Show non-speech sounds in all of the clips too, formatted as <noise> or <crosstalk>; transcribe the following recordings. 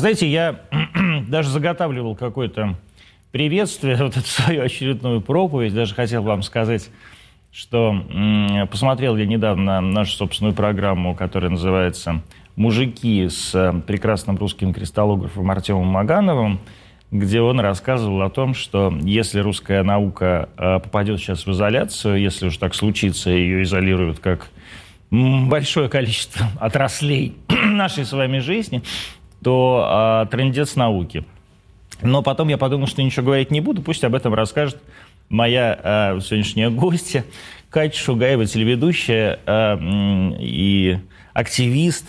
Знаете, я <clears throat> даже заготавливал какое-то приветствие, <laughs> вот эту свою очередную проповедь, даже хотел вам сказать, что посмотрел я недавно нашу собственную программу, которая называется «Мужики» с э, прекрасным русским кристаллографом Артемом Магановым, где он рассказывал о том, что если русская наука э, попадет сейчас в изоляцию, если уж так случится, ее изолируют как большое количество <laughs> отраслей <clears throat> нашей с вами жизни, то а, трендец науки. Но потом я подумал, что ничего говорить не буду, пусть об этом расскажет моя а, сегодняшняя гостья Катя Шугаева, телеведущая а, и активист,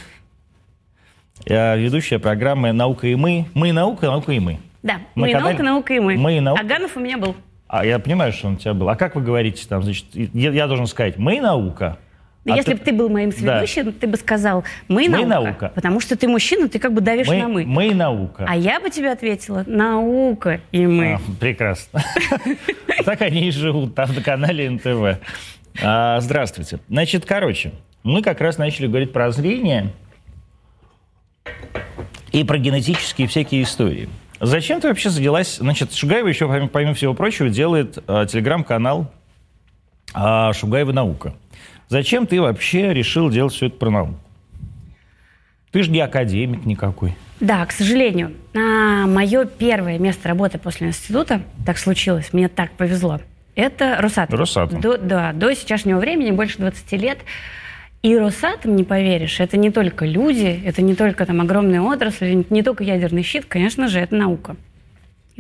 а, ведущая программы «Наука и мы». Мы и наука, наука и мы. Да, мы, мы и наука, наука и мы. Мы и наука. Аганов у меня был. А я понимаю, что он у тебя был. А как вы говорите там, значит, я, я должен сказать «мы и наука», а Если ты... бы ты был моим сведущим, да. ты бы сказал «мы, мы наука», наука. Потому что ты мужчина, ты как бы давишь мы, на «мы». Мы наука. А я бы тебе ответила «наука и мы». А, прекрасно. <laughs> Так они и живут там на канале НТВ. А, здравствуйте. Значит, короче, мы как раз начали говорить про зрение и про генетические всякие истории. Зачем ты вообще заделась? Значит, Шугаева еще, помимо всего прочего, делает телеграм-канал «Шугаева наука». Зачем ты вообще решил делать все это про науку? Ты же не академик никакой. Да, к сожалению. А, мое первое место работы после института, так случилось, мне так повезло, это Росатом. Росатом. До, да, до сейчасшнего времени, больше 20 лет. И Росатом, не поверишь, это не только люди, это не только там огромные отрасли, не только ядерный щит, конечно же, это наука.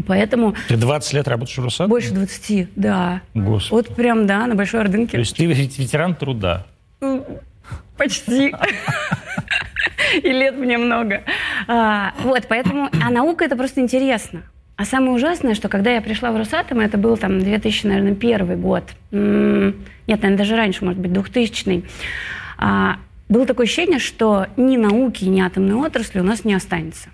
И поэтому... Ты 20 лет работаешь в Росатоме? Больше 20, да. Господи. Вот прям, да, на Большой Ордынке. То есть ты ветеран труда? Почти. И лет мне много. А, вот, поэтому... А наука — это просто интересно. А самое ужасное, что когда я пришла в Росатом, это был там 2000, наверное, первый год. Нет, наверное, даже раньше, может быть, 2000 а, было такое ощущение, что ни науки, ни атомной отрасли у нас не останется.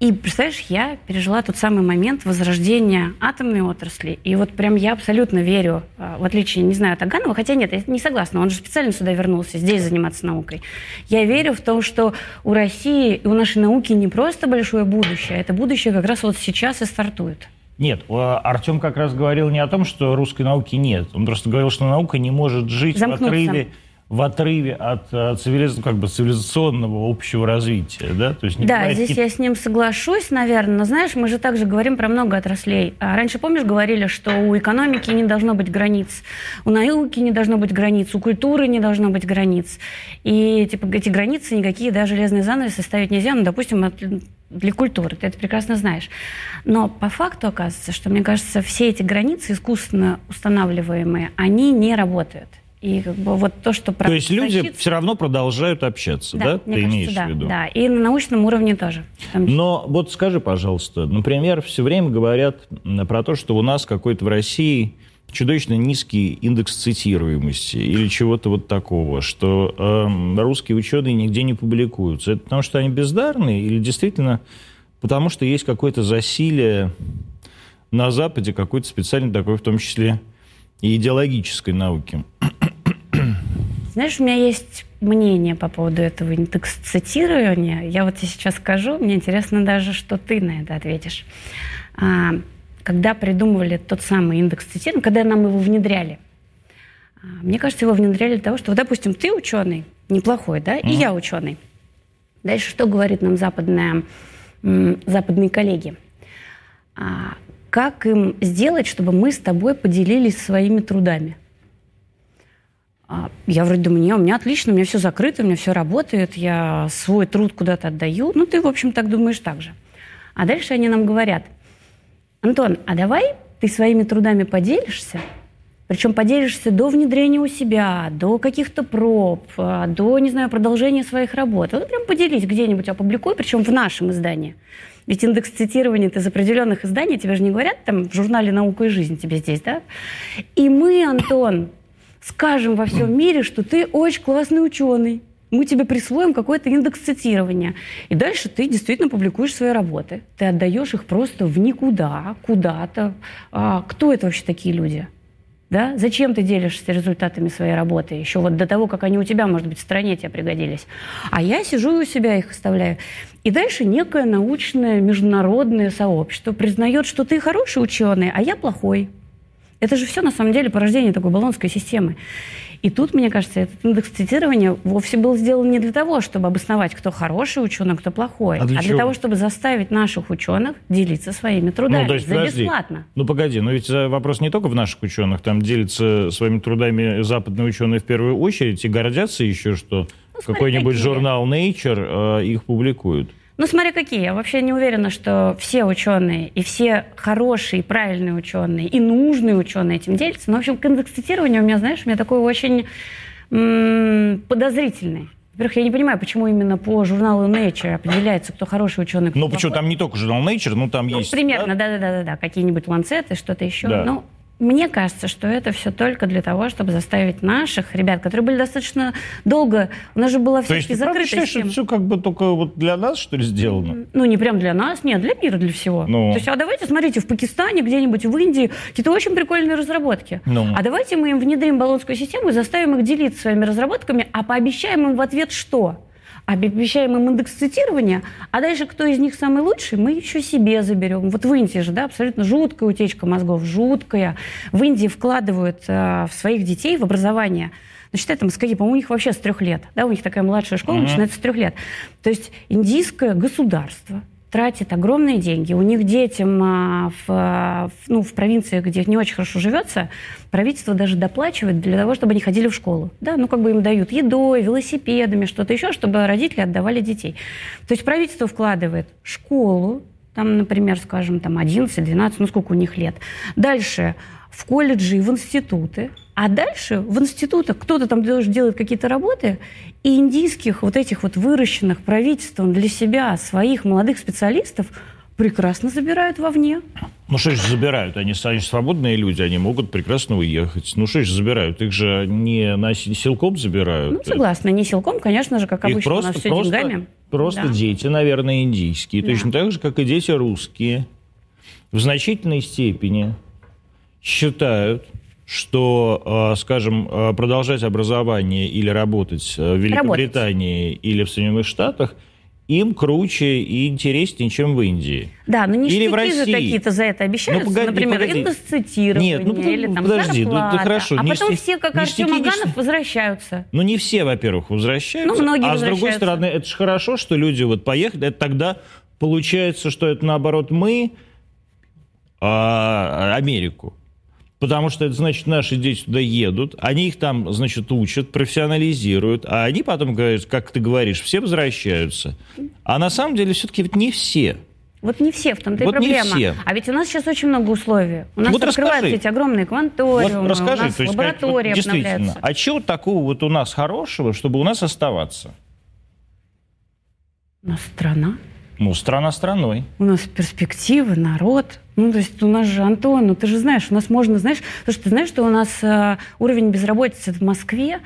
И, представляешь, я пережила тот самый момент возрождения атомной отрасли. И вот прям я абсолютно верю, а, в отличие, не знаю, от Аганова, хотя нет, я не согласна, он же специально сюда вернулся, здесь заниматься наукой. Я верю в то, что у России и у нашей науки не просто большое будущее, а это будущее как раз вот сейчас и стартует. Нет, Артем как раз говорил не о том, что русской науки нет. Он просто говорил, что наука не может жить Замкнуться. в отрыве в отрыве от э, цивилиз... как бы цивилизационного общего развития, да? То есть да, здесь я с ним соглашусь, наверное. Но знаешь, мы же также говорим про много отраслей. А раньше, помнишь, говорили, что у экономики не должно быть границ, у науки не должно быть границ, у культуры не должно быть границ. И типа эти границы никакие, да, железные занавесы ставить нельзя, ну, допустим, для культуры, ты это прекрасно знаешь. Но по факту оказывается, что, мне кажется, все эти границы искусственно устанавливаемые, они не работают. И как бы вот то, что... То есть люди все равно продолжают общаться, да? да? Ты кажется, имеешь да, в виду? Да, и на научном уровне тоже. Но вот скажи, пожалуйста, например, все время говорят про то, что у нас какой-то в России чудовищно низкий индекс цитируемости или чего-то вот такого, что э, русские ученые нигде не публикуются. Это потому что они бездарные или действительно потому что есть какое-то засилие на Западе, какой-то специальный такой, в том числе и идеологической науки? Знаешь, у меня есть мнение по поводу этого индекс цитирования. Я вот тебе сейчас скажу, мне интересно даже, что ты на это ответишь. А, когда придумывали тот самый индекс цитирования, когда нам его внедряли, а, мне кажется, его внедряли для того, что, вот, допустим, ты ученый, неплохой, да, mm-hmm. и я ученый. Дальше что говорит нам западная, западные коллеги? А, как им сделать, чтобы мы с тобой поделились своими трудами? А, я вроде думаю, не, у меня отлично, у меня все закрыто, у меня все работает, я свой труд куда-то отдаю. Ну, ты, в общем, так думаешь так же. А дальше они нам говорят, Антон, а давай ты своими трудами поделишься, причем поделишься до внедрения у себя, до каких-то проб, а, до, не знаю, продолжения своих работ. Вот прям поделись где-нибудь, опубликуй, причем в нашем издании. Ведь индекс цитирования из определенных изданий, тебе же не говорят там в журнале «Наука и жизнь» тебе здесь, да? И мы, Антон, скажем во всем мире, что ты очень классный ученый. Мы тебе присвоим какой-то индекс цитирования. И дальше ты действительно публикуешь свои работы. Ты отдаешь их просто в никуда, куда-то. А кто это вообще такие люди? Да? Зачем ты делишься результатами своей работы? Еще вот до того, как они у тебя, может быть, в стране тебе пригодились. А я сижу и у себя их оставляю. И дальше некое научное международное сообщество признает, что ты хороший ученый, а я плохой. Это же все на самом деле порождение такой баллонской системы. И тут, мне кажется, этот индекс цитирования вовсе был сделан не для того, чтобы обосновать, кто хороший ученый, кто плохой, а для, а для того, чтобы заставить наших ученых делиться своими трудами ну, то есть, за подожди. бесплатно. Ну погоди, но ведь вопрос не только в наших ученых, там делятся своими трудами западные ученые в первую очередь и гордятся еще, что ну, какой-нибудь журнал Nature э, их публикует. Ну, смотри, какие. Я вообще не уверена, что все ученые и все хорошие, правильные ученые и нужные ученые этим делятся. Но, в общем, к индекс цитирования у меня, знаешь, у меня такой очень м- подозрительный. Во-первых, я не понимаю, почему именно по журналу Nature определяется, кто хороший ученый. Кто ну, почему там не только журнал Nature, но там ну, есть... Примерно, да-да-да, какие-нибудь ланцеты, что-то еще. Да. Ну, мне кажется, что это все только для того, чтобы заставить наших ребят, которые были достаточно долго... У нас же была все-таки закрытая система. что это все как бы только вот для нас, что ли, сделано? Ну, не прям для нас, нет, для мира, для всего. Ну. То есть, а давайте, смотрите, в Пакистане, где-нибудь в Индии, какие-то очень прикольные разработки. Ну. А давайте мы им внедрим баллонскую систему и заставим их делиться своими разработками, а пообещаем им в ответ что? Обещаем им индекс цитирования, а дальше кто из них самый лучший, мы еще себе заберем. Вот в Индии же, да, абсолютно жуткая утечка мозгов, жуткая. В Индии вкладывают э, в своих детей в образование считай, там, скажи, по-моему, у них вообще с трех лет. Да, у них такая младшая школа mm-hmm. начинается с трех лет. То есть индийское государство тратит огромные деньги. У них детям а, в, ну, в провинции, где не очень хорошо живется, правительство даже доплачивает для того, чтобы они ходили в школу. Да, ну как бы им дают едой, велосипедами, что-то еще, чтобы родители отдавали детей. То есть правительство вкладывает школу, там, например, скажем, там 11-12, ну сколько у них лет. Дальше в колледжи и в институты. А дальше в институтах кто-то там делает какие-то работы, и индийских вот этих вот выращенных правительством для себя своих молодых специалистов прекрасно забирают вовне. Ну что ж забирают? Они, они свободные люди, они могут прекрасно уехать. Ну что ж забирают? Их же не на силком забирают. Ну согласна, не силком, конечно же, как Их обычно просто, у нас все просто, деньгами. Просто да. дети, наверное, индийские. Да. Точно так же, как и дети русские. В значительной степени считают, что, э, скажем, э, продолжать образование или работать в Великобритании работать. или в Соединенных Штатах им круче и интереснее, чем в Индии. Да, но не или в России. же какие-то за это обещают, ну, погоди, например, погоди. Нет, ну, или там подожди, зарплата. Ну, да хорошо, а потом все, как Артем Аганов, не... возвращаются. Ну, не все, во-первых, возвращаются. Ну, многие а с другой стороны, это же хорошо, что люди вот поехали, это тогда получается, что это наоборот мы а, Америку. Потому что это значит, наши дети туда едут, они их там, значит, учат, профессионализируют, а они потом говорят, как ты говоришь, все возвращаются. А на самом деле все-таки ведь не все. Вот не все, в том-то вот и проблема. Не все. А ведь у нас сейчас очень много условий. У нас вот открываются расскажи. эти огромные кванториумы, вот расскажи, у нас то есть, лаборатории вот, Действительно, а чего такого вот у нас хорошего, чтобы у нас оставаться? У нас страна. Ну, страна страной. У нас перспективы, народ. Ну, то есть у нас же, Антон, ну ты же знаешь, у нас можно, знаешь, потому что ты знаешь, что у нас э, уровень безработицы в Москве,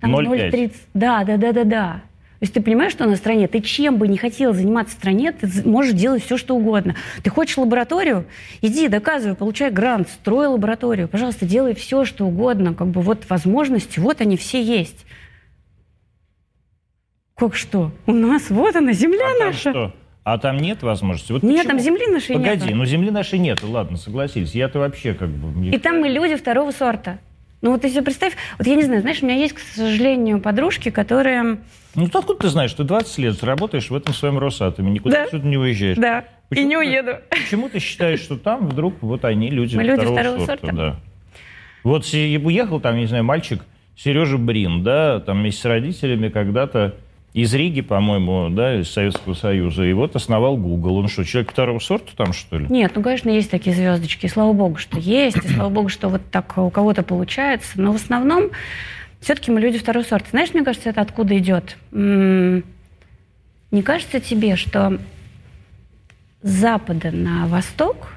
там 0,30. Да, да, да, да, да. То есть ты понимаешь, что на стране, ты чем бы не хотел заниматься в стране, ты можешь делать все, что угодно. Ты хочешь лабораторию? Иди, доказывай, получай грант, строй лабораторию. Пожалуйста, делай все, что угодно. Как бы вот возможности, вот они все есть. Как что? У нас вот она, земля а наша. Что? А там нет возможности? Вот нет, почему? там земли нашей нет. Погоди, ну земли нашей нет, ладно, согласились. Я-то вообще как бы... И там мы люди второго сорта. Ну вот ты себе представь, вот я не знаю, знаешь, у меня есть, к сожалению, подружки, которые... Ну ты откуда ты знаешь, ты 20 лет работаешь в этом своем Росатоме, никуда да. отсюда не уезжаешь. Да, почему и не уеду. Ты, почему ты считаешь, что там вдруг вот они люди, Мы второго, люди второго сорта? сорта? Да. Вот уехал там, не знаю, мальчик Сережа Брин, да, там вместе с родителями когда-то из Риги, по-моему, да, из Советского Союза, и вот основал Google. Он что, человек второго сорта там, что ли? Нет, ну, конечно, есть такие звездочки, слава богу, что есть, и слава богу, что вот так у кого-то получается, но в основном все-таки мы люди второго сорта. Знаешь, мне кажется, это откуда идет? Не кажется тебе, что с запада на восток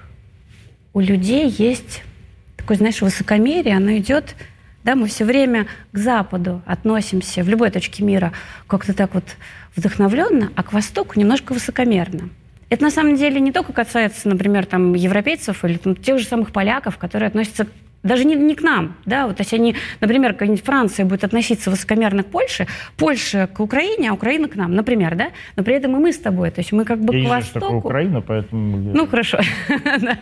у людей есть такое, знаешь, высокомерие, оно идет да, мы все время к Западу относимся в любой точке мира как-то так вот вдохновленно, а к Востоку немножко высокомерно. Это на самом деле не только касается, например, там, европейцев или там, тех же самых поляков, которые относятся Даже не, не к нам, да, вот если они, например, какая-нибудь Франция будет относиться высокомерно к Польше, Польша к Украине, а Украина к нам, например, да, но при этом и мы с тобой, то есть мы как бы Я к востоку. такое Украина, поэтому... Ну, хорошо. <laughs>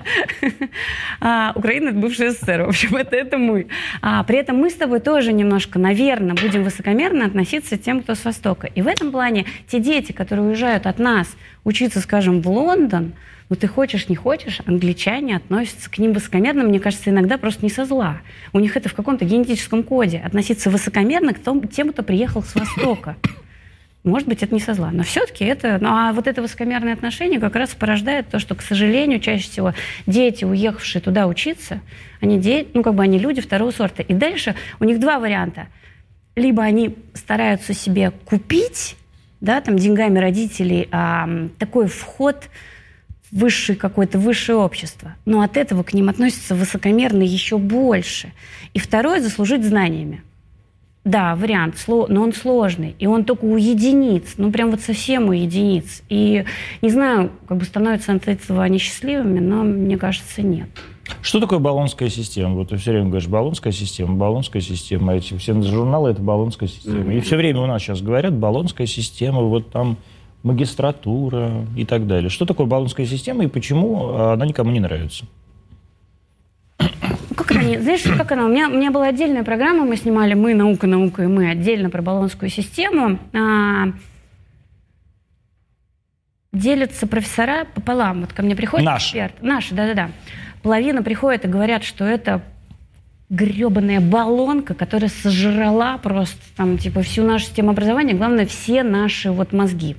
А, Украина – это бывший СССР, в общем, это, это мы. А, при этом мы с тобой тоже немножко, наверное, будем высокомерно относиться к тем, кто с Востока. И в этом плане те дети, которые уезжают от нас учиться, скажем, в Лондон, ну, ты хочешь, не хочешь, англичане относятся к ним высокомерно, мне кажется, иногда просто не со зла. У них это в каком-то генетическом коде. Относиться высокомерно к том, тем, кто приехал с Востока. Может быть, это не со зла, но все-таки это... Ну, а вот это высокомерное отношение как раз порождает то, что, к сожалению, чаще всего дети, уехавшие туда учиться, они, де... ну, как бы они люди второго сорта. И дальше у них два варианта. Либо они стараются себе купить, да, там, деньгами родителей, а, такой вход высшее какое-то высшее общество. Но от этого к ним относятся высокомерно еще больше. И второе – заслужить знаниями. Да, вариант, но он сложный, и он только у единиц, ну прям вот совсем у единиц. И не знаю, как бы становятся от этого они счастливыми, но мне кажется, нет. Что такое баллонская система? Вот ты все время говоришь, баллонская система, баллонская система. Эти все журналы – это баллонская система. Mm-hmm. И все время у нас сейчас говорят, баллонская система, вот там магистратура и так далее. Что такое баллонская система и почему она никому не нравится? как они, знаешь, как она, у меня, у меня была отдельная программа, мы снимали «Мы, наука, наука и мы» отдельно про баллонскую систему. А, делятся профессора пополам. Вот ко мне приходит Наши. эксперт. Наши, да-да-да. Половина приходит и говорят, что это гребаная баллонка, которая сожрала просто там, типа, всю нашу систему образования, главное, все наши вот мозги.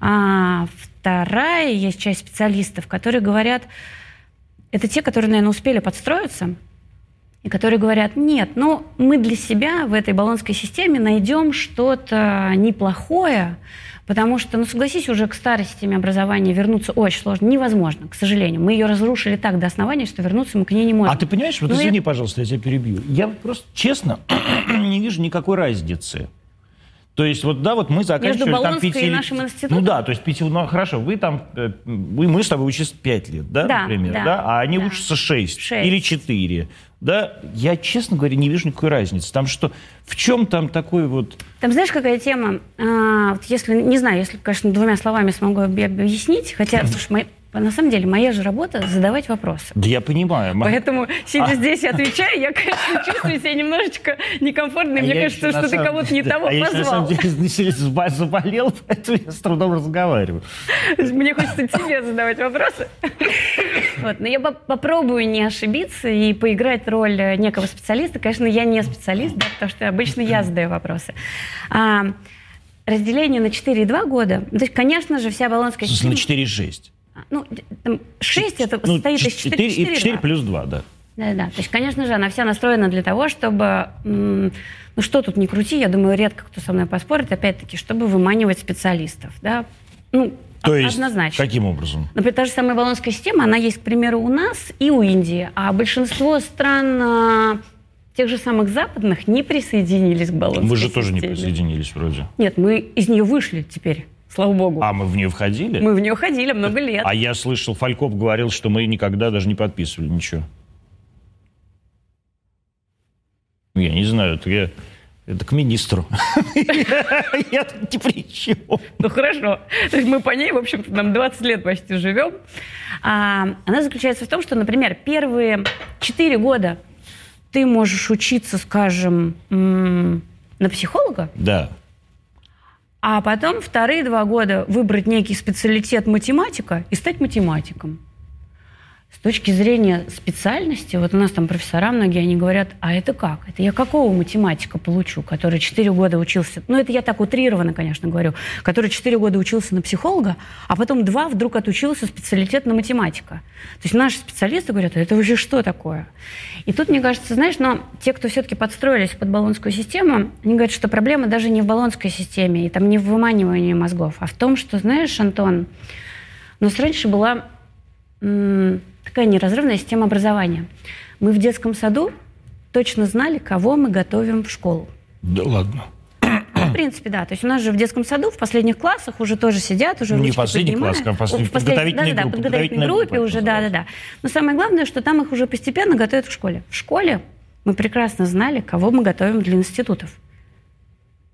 А вторая есть часть специалистов, которые говорят, это те, которые, наверное, успели подстроиться, и которые говорят, нет, ну, мы для себя в этой баллонской системе найдем что-то неплохое, потому что, ну, согласись, уже к старой системе образования вернуться очень сложно, невозможно, к сожалению. Мы ее разрушили так до основания, что вернуться мы к ней не можем. А ты понимаешь, вот Ну, извини, я- пожалуйста, я тебя перебью. Я просто, честно, <clears throat> не вижу никакой разницы. То есть, вот да, вот мы заканчивали там Баллонской и пяти... нашим институтом? Ну да, то есть пяти... Ну хорошо, вы там... э, Мы, мы с тобой учимся пять лет, да, Да, например, да, да, а они да. учатся шесть, Шесть. или четыре, да. Я, честно говоря, не вижу никакой разницы. Там что... В чем там такой вот... Там знаешь, какая тема? А, вот если, не знаю, если, конечно, двумя словами смогу об- объяснить, хотя, <laughs> слушай, моя- на самом деле, моя же работа задавать вопросы. Да я понимаю. ма- Поэтому, сидя А. здесь и отвечая, я, конечно, чувствую себя немножечко некомфортно, и А мне кажется, что ты кого-то не да, того а я на самом позвал. деле <laughs> заболел, поэтому я с трудом разговариваю. Мне хочется тебе задавать вопросы. Вот. Но я поп- попробую не ошибиться и поиграть роль э, некого специалиста. Конечно, я не специалист, да, потому что обычно я задаю вопросы. А, разделение на 4,2 года. То есть, конечно же, вся смысле, система... на 4,6. Ну, там 6 это Ну, состоит из 4, 4, 4 плюс 2, да. Да, да. То есть, конечно же, она вся настроена для того, чтобы, ну что тут не крути, я думаю, редко кто со мной поспорит, опять-таки, чтобы выманивать специалистов, да. Ну, То есть, однозначно. каким образом? Например, та же самая баллонская система, она есть, к примеру, у нас и у Индии, а большинство стран а, тех же самых западных не присоединились к баллонской Мы же тоже не присоединились вроде. Нет, мы из нее вышли теперь, слава богу. А мы в нее входили? Мы в нее ходили много лет. А я слышал, Фалькоп говорил, что мы никогда даже не подписывали ничего. Ну, Я не знаю, это я... Это к министру. <laughs> Я тут ни при чем. Ну хорошо. То есть мы по ней, в общем-то, нам 20 лет почти живем. А, она заключается в том, что, например, первые 4 года ты можешь учиться, скажем, на психолога, Да. А потом вторые два года выбрать некий специалитет математика и стать математиком. С точки зрения специальности, вот у нас там профессора многие, они говорят, а это как? Это я какого математика получу, который 4 года учился, ну это я так утрированно, конечно, говорю, который 4 года учился на психолога, а потом два вдруг отучился специалитет на математика. То есть наши специалисты говорят, «А это вообще что такое? И тут, мне кажется, знаешь, но те, кто все-таки подстроились под баллонскую систему, они говорят, что проблема даже не в баллонской системе, и там не в выманивании мозгов, а в том, что, знаешь, Антон, у нас раньше была такая неразрывная система образования. Мы в детском саду точно знали, кого мы готовим в школу. Да ладно. принципе, да. То есть у нас же в детском саду в последних классах уже тоже сидят, уже Не в последних классах, а в, послед... в подготовительной да, группе. Да, подготовительной группе уже, да-да-да. Но самое главное, что там их уже постепенно готовят в школе. В школе мы прекрасно знали, кого мы готовим для институтов.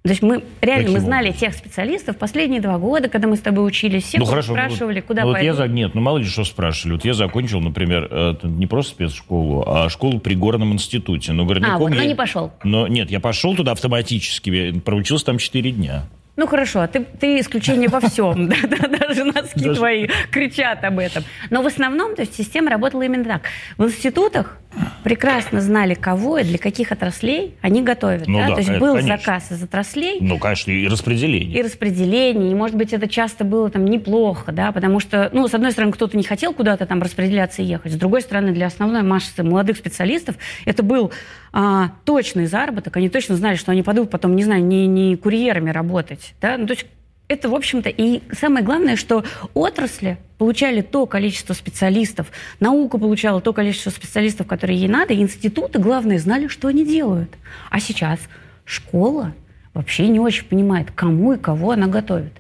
То есть мы реально Каким мы знали образом? тех специалистов последние два года, когда мы с тобой учились, все ну, хорошо, спрашивали, вот, куда ну, пойду. Вот я, нет, ну мало ли что спрашивали. Вот я закончил, например, э, не просто спецшколу, а школу при горном институте. Но горняком а, вот, я... но не пошел. Но нет, я пошел туда автоматически, проучился там 4 дня. Ну хорошо, а ты, ты исключение во всем, да, да, даже носки твои кричат об этом. Но в основном, то есть система работала именно так. В институтах прекрасно знали, кого и для каких отраслей они готовят. Ну, да? да, То есть это, был конечно. заказ из отраслей. Ну, конечно, и распределение. И распределение. И, может быть, это часто было там неплохо, да, потому что, ну, с одной стороны, кто-то не хотел куда-то там распределяться и ехать. С другой стороны, для основной массы молодых специалистов это был а, точный заработок. Они точно знали, что они пойдут потом, не знаю, не, не курьерами работать. Да? Ну, то есть это, в общем-то, и самое главное, что отрасли получали то количество специалистов, наука получала то количество специалистов, которые ей надо, и институты, главное, знали, что они делают. А сейчас школа вообще не очень понимает, кому и кого она готовит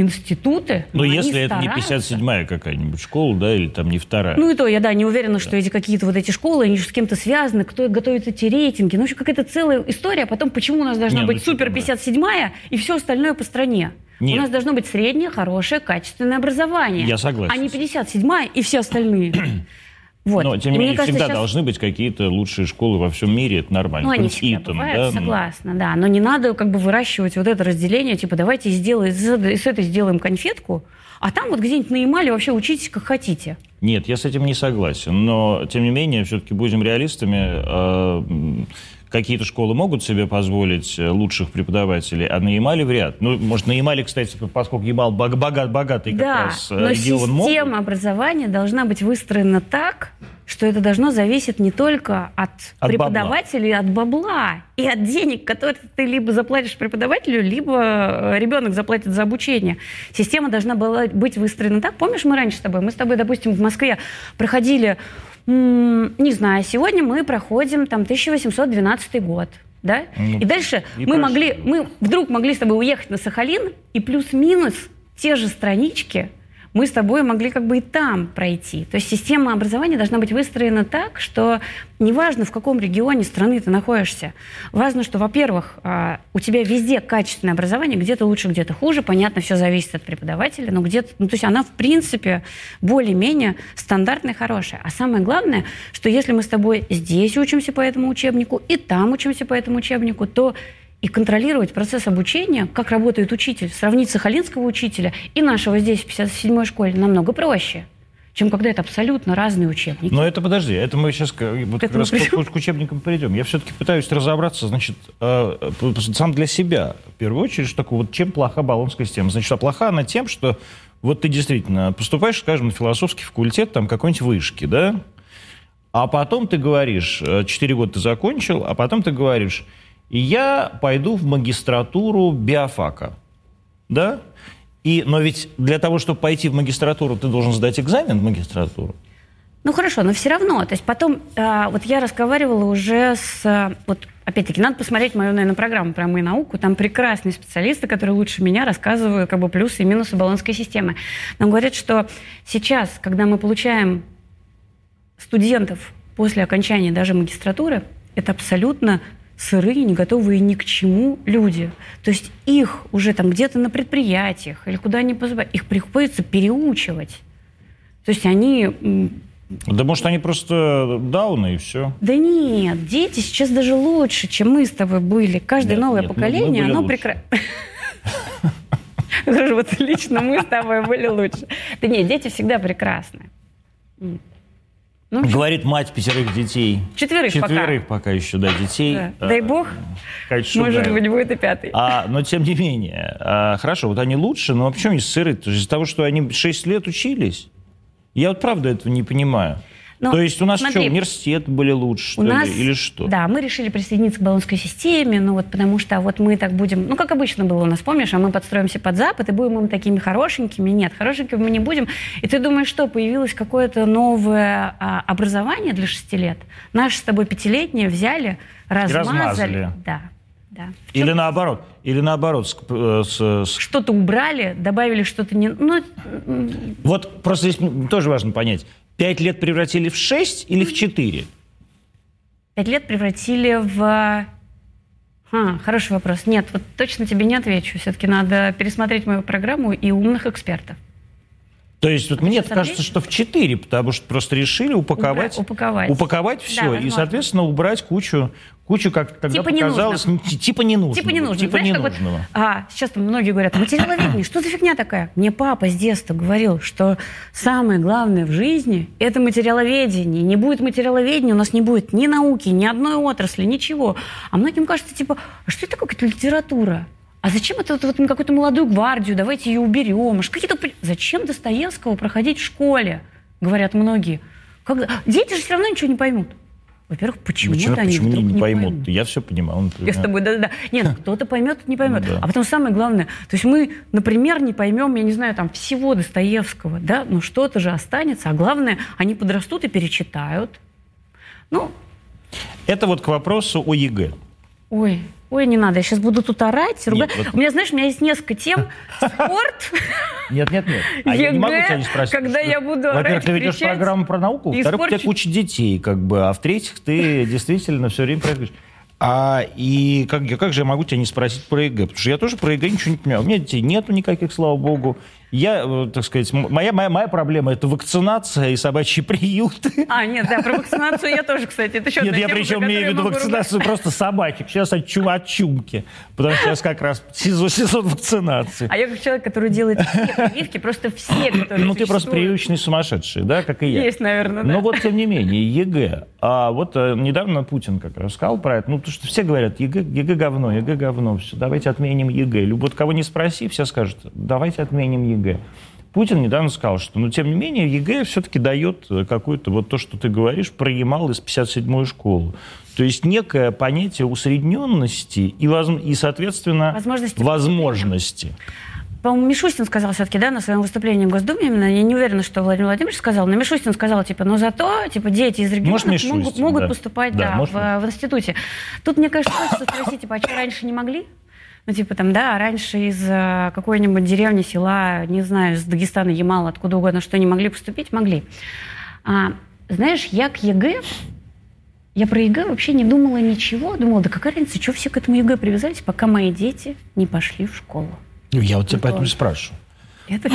институты. Ну, если это не 57-я какая-нибудь школа, да, или там не вторая. Ну, и то, я, да, не уверена, что эти какие-то вот эти школы, они с кем-то связаны, кто готовит эти рейтинги. Ну, общем, какая-то целая история, а потом, почему у нас должна не, быть ну, супер 57-я и все остальное по стране. Нет. У нас должно быть среднее, хорошее, качественное образование. Я согласен. А не 57-я и все остальные. <clears throat> Вот. Но, тем не менее, кажется, всегда сейчас... должны быть какие-то лучшие школы во всем мире, это нормально. Ну, они всегда бывают, да? согласна, да. Но не надо как бы выращивать вот это разделение, типа, давайте сделаем, из этой сделаем конфетку, а там вот где-нибудь на Ямале вообще учитесь как хотите. Нет, я с этим не согласен. Но, тем не менее, все-таки будем реалистами. Какие-то школы могут себе позволить э, лучших преподавателей, а на Ямале вряд. Ну, может, на Ямале, кстати, поскольку Ямал богат, богатый как да, раз э, но регион система могут. образования должна быть выстроена так, что это должно зависеть не только от, от преподавателей, бабла. от бабла и от денег, которые ты либо заплатишь преподавателю, либо э, ребенок заплатит за обучение. Система должна была быть выстроена так. Помнишь, мы раньше с тобой, мы с тобой, допустим, в Москве проходили не знаю, сегодня мы проходим там 1812 год. Да? Ну, и дальше мы могли, мы вдруг могли с тобой уехать на Сахалин и плюс-минус те же странички мы с тобой могли как бы и там пройти. То есть система образования должна быть выстроена так, что неважно, в каком регионе страны ты находишься, важно, что, во-первых, а, у тебя везде качественное образование, где-то лучше, где-то хуже, понятно, все зависит от преподавателя, но где-то, ну, то есть она, в принципе, более-менее стандартная, хорошая. А самое главное, что если мы с тобой здесь учимся по этому учебнику и там учимся по этому учебнику, то и контролировать процесс обучения, как работает учитель, сравнить сахалинского учителя и нашего здесь, в 57-й школе, намного проще чем когда это абсолютно разные учебники. Но это подожди, это мы сейчас вот как раз к, к учебникам перейдем. Я все-таки пытаюсь разобраться, значит, э, сам для себя, в первую очередь, что такое, вот чем плоха баллонская система. Значит, а плоха она тем, что вот ты действительно поступаешь, скажем, на философский факультет там какой-нибудь вышки, да, а потом ты говоришь, 4 года ты закончил, а потом ты говоришь, и я пойду в магистратуру биофака. Да? И, но ведь для того, чтобы пойти в магистратуру, ты должен сдать экзамен в магистратуру. Ну хорошо, но все равно. То есть потом, э, вот я разговаривала уже с... Э, вот опять-таки, надо посмотреть мою, наверное, программу про мою науку. Там прекрасные специалисты, которые лучше меня рассказывают как бы плюсы и минусы баллонской системы. Нам говорят, что сейчас, когда мы получаем студентов после окончания даже магистратуры, это абсолютно сырые, не готовые ни к чему люди. То есть их уже там где-то на предприятиях или куда они позывают, их приходится переучивать. То есть они... Да может, они просто дауны и все. Да нет, дети сейчас даже лучше, чем мы с тобой были. Каждое нет, новое нет, поколение, оно прекрасно... <laughs> Вот лично мы с тобой были лучше. Да нет, дети всегда прекрасны. Ну, Говорит мать пятерых детей. Четверых, Четверых пока. пока еще, да, детей. Да. Дай бог, Конечно, может да. быть, будет и пятый. А, но тем не менее, а, хорошо, вот они лучше, но почему они сыры? Из-за того, что они 6 лет учились? Я вот правда этого не понимаю. Но, То есть у нас смотри, что, университет были лучше, что у нас, ли, или что? Да, мы решили присоединиться к баллонской системе, ну вот потому что вот мы так будем, ну как обычно было у нас, помнишь, а мы подстроимся под Запад и будем им такими хорошенькими. Нет, хорошенькими мы не будем. И ты думаешь, что, появилось какое-то новое а, образование для шести лет? Наши с тобой пятилетние взяли, размазали. размазали. Да. Да. Или наоборот, или наоборот. Э, с, с... Что-то убрали, добавили что-то не... Ну... Вот просто здесь тоже важно понять. Пять лет превратили в шесть или в четыре? Пять лет превратили в... А, хороший вопрос. Нет, вот точно тебе не отвечу. Все-таки надо пересмотреть мою программу и умных экспертов. То есть вот мне кажется, что в 4, потому что просто решили упаковать, Убра- упаковать. упаковать все да, и, соответственно, убрать кучу, кучу как тогда типа показалось, не типа не нужно. Типа не нужно. Типа Знаешь, ненужного. Вот, а, сейчас многие говорят, материаловедение, что за фигня такая? Мне папа с детства говорил, что самое главное в жизни – это материаловедение. Не будет материаловедения, у нас не будет ни науки, ни одной отрасли, ничего. А многим кажется, типа, а что это какая-то литература? А зачем это вот, вот какую-то молодую гвардию, давайте ее уберем. Какие-то... Зачем Достоевского проходить в школе, говорят многие. Когда... Дети же все равно ничего не поймут. Во-первых, почему-то они почему вдруг не, не поймут? поймут. Я все понимаю. Он... Я с тобой, да-да-да. Нет, кто-то поймет, кто не поймет. Ну, да. А потом самое главное, то есть мы, например, не поймем, я не знаю, там, всего Достоевского, да, но что-то же останется, а главное, они подрастут и перечитают. Ну... Это вот к вопросу о ЕГЭ. Ой, Ой, не надо, я сейчас буду тут орать, ругать. Нет, вот... У меня, знаешь, у меня есть несколько тем. Спорт. Нет, нет, нет. А я не могу тебя не спросить. Когда я буду орать, Во-первых, ты ведешь программу про науку, во-вторых, у тебя куча детей, как бы, а в-третьих, ты <laughs> действительно все время проигрываешь. А и как, как же я могу тебя не спросить про ЕГЭ? Потому что я тоже про ЕГЭ ничего не понимаю. У меня детей нету никаких, слава богу. Я, э, так сказать, моя, моя, моя проблема – это вакцинация и собачьи приюты. А, нет, да, про вакцинацию я тоже, кстати. Это еще нет, я причем имею в виду вакцинацию просто собачек. Сейчас от, чум, от чумки. Потому что сейчас как раз сезон, сезон вакцинации. А я как человек, который делает все прививки, просто все, <coughs> которые Ну, ты просто прививочный сумасшедший, да, как и я. Есть, наверное, да. Но вот, тем не менее, ЕГЭ. А вот э, недавно Путин как раз сказал про это. Ну, то, что все говорят, ЕГЭ, ЕГЭ говно, ЕГЭ говно. Все, давайте отменим ЕГЭ. Любой, кого не спроси, все скажут, давайте отменим ЕГЭ. ЕГЭ. Путин недавно сказал, что, ну, тем не менее, ЕГЭ все-таки дает какое-то, вот то, что ты говоришь, про Ямал из 57-й школы. То есть некое понятие усредненности и, и соответственно, возможности. возможности. По-моему, Мишустин сказал все-таки, да, на своем выступлении в Госдуме, именно, я не уверена, что Владимир Владимирович сказал, но Мишустин сказал, типа, но зато, типа, дети из регионов Мишустин, могут, могут да. поступать, да, да в, в институте. Тут, мне кажется, хочется спросить, типа, а что раньше не могли? Ну, типа там, да, раньше из э, какой-нибудь деревни, села, не знаю, из Дагестана, Ямала, откуда угодно, что не могли поступить, могли. А, знаешь, я к ЕГЭ, я про ЕГЭ вообще не думала ничего. Думала, да какая разница, что все к этому ЕГЭ привязались, пока мои дети не пошли в школу. Ну, я вот тебя поэтому спрашиваю. Это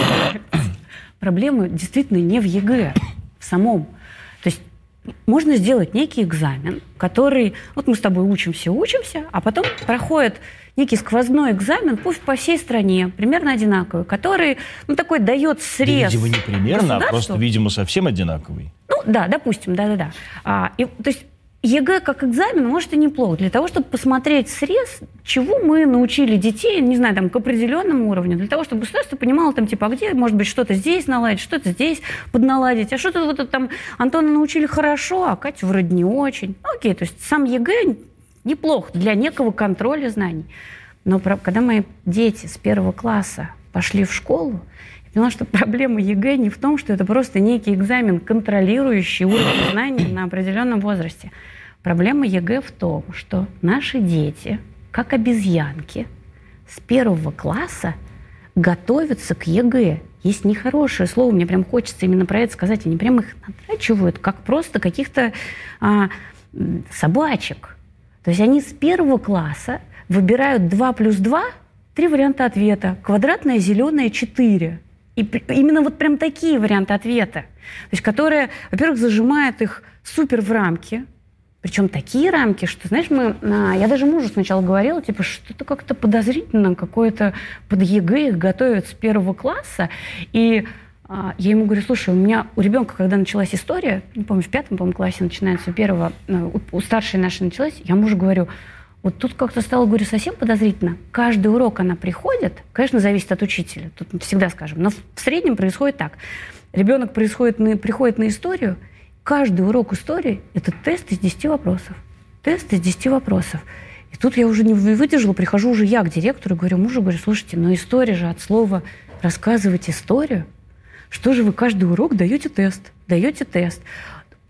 <coughs> проблема действительно не в ЕГЭ, в самом. То есть можно сделать некий экзамен, который, вот мы с тобой учимся, учимся, а потом проходит некий сквозной экзамен, пусть по всей стране, примерно одинаковый, который, ну, такой дает срез. Да, видимо, не примерно, а просто, видимо, совсем одинаковый. Ну, да, допустим, да-да-да. А, и, то есть ЕГЭ как экзамен, может, и неплохо. Для того, чтобы посмотреть срез, чего мы научили детей, не знаю, там, к определенному уровню. Для того, чтобы государство понимало, там, типа, а где, может быть, что-то здесь наладить, что-то здесь подналадить. А что-то вот там Антона научили хорошо, а Катю вроде не очень. Ну, окей, то есть сам ЕГЭ неплохо для некого контроля знаний. Но когда мои дети с первого класса пошли в школу, я поняла, что проблема ЕГЭ не в том, что это просто некий экзамен, контролирующий уровень знаний на определенном возрасте. Проблема ЕГЭ в том, что наши дети, как обезьянки, с первого класса готовятся к ЕГЭ. Есть нехорошее слово, мне прям хочется именно про это сказать. Они прям их натрачивают, как просто каких-то а, собачек. То есть они с первого класса выбирают 2 плюс 2, три варианта ответа. Квадратное, зеленое, 4. И именно вот прям такие варианты ответа. То есть которые, во-первых, зажимают их супер в рамки, причем такие рамки, что, знаешь, мы, я даже мужу сначала говорила, типа, что-то как-то подозрительно, какое-то под ЕГЭ их готовят с первого класса. И я ему говорю, слушай, у меня у ребенка, когда началась история, не помню, в пятом, по классе начинается, у первого, ну, у, старшей нашей началась, я мужу говорю, вот тут как-то стало, говорю, совсем подозрительно. Каждый урок она приходит, конечно, зависит от учителя, тут мы всегда скажем, но в среднем происходит так. Ребенок происходит на, приходит на историю, каждый урок истории – это тест из 10 вопросов. Тест из 10 вопросов. И тут я уже не выдержала, прихожу уже я к директору, говорю мужу, говорю, слушайте, но история же от слова рассказывать историю. Что же вы каждый урок даете тест? Даете тест.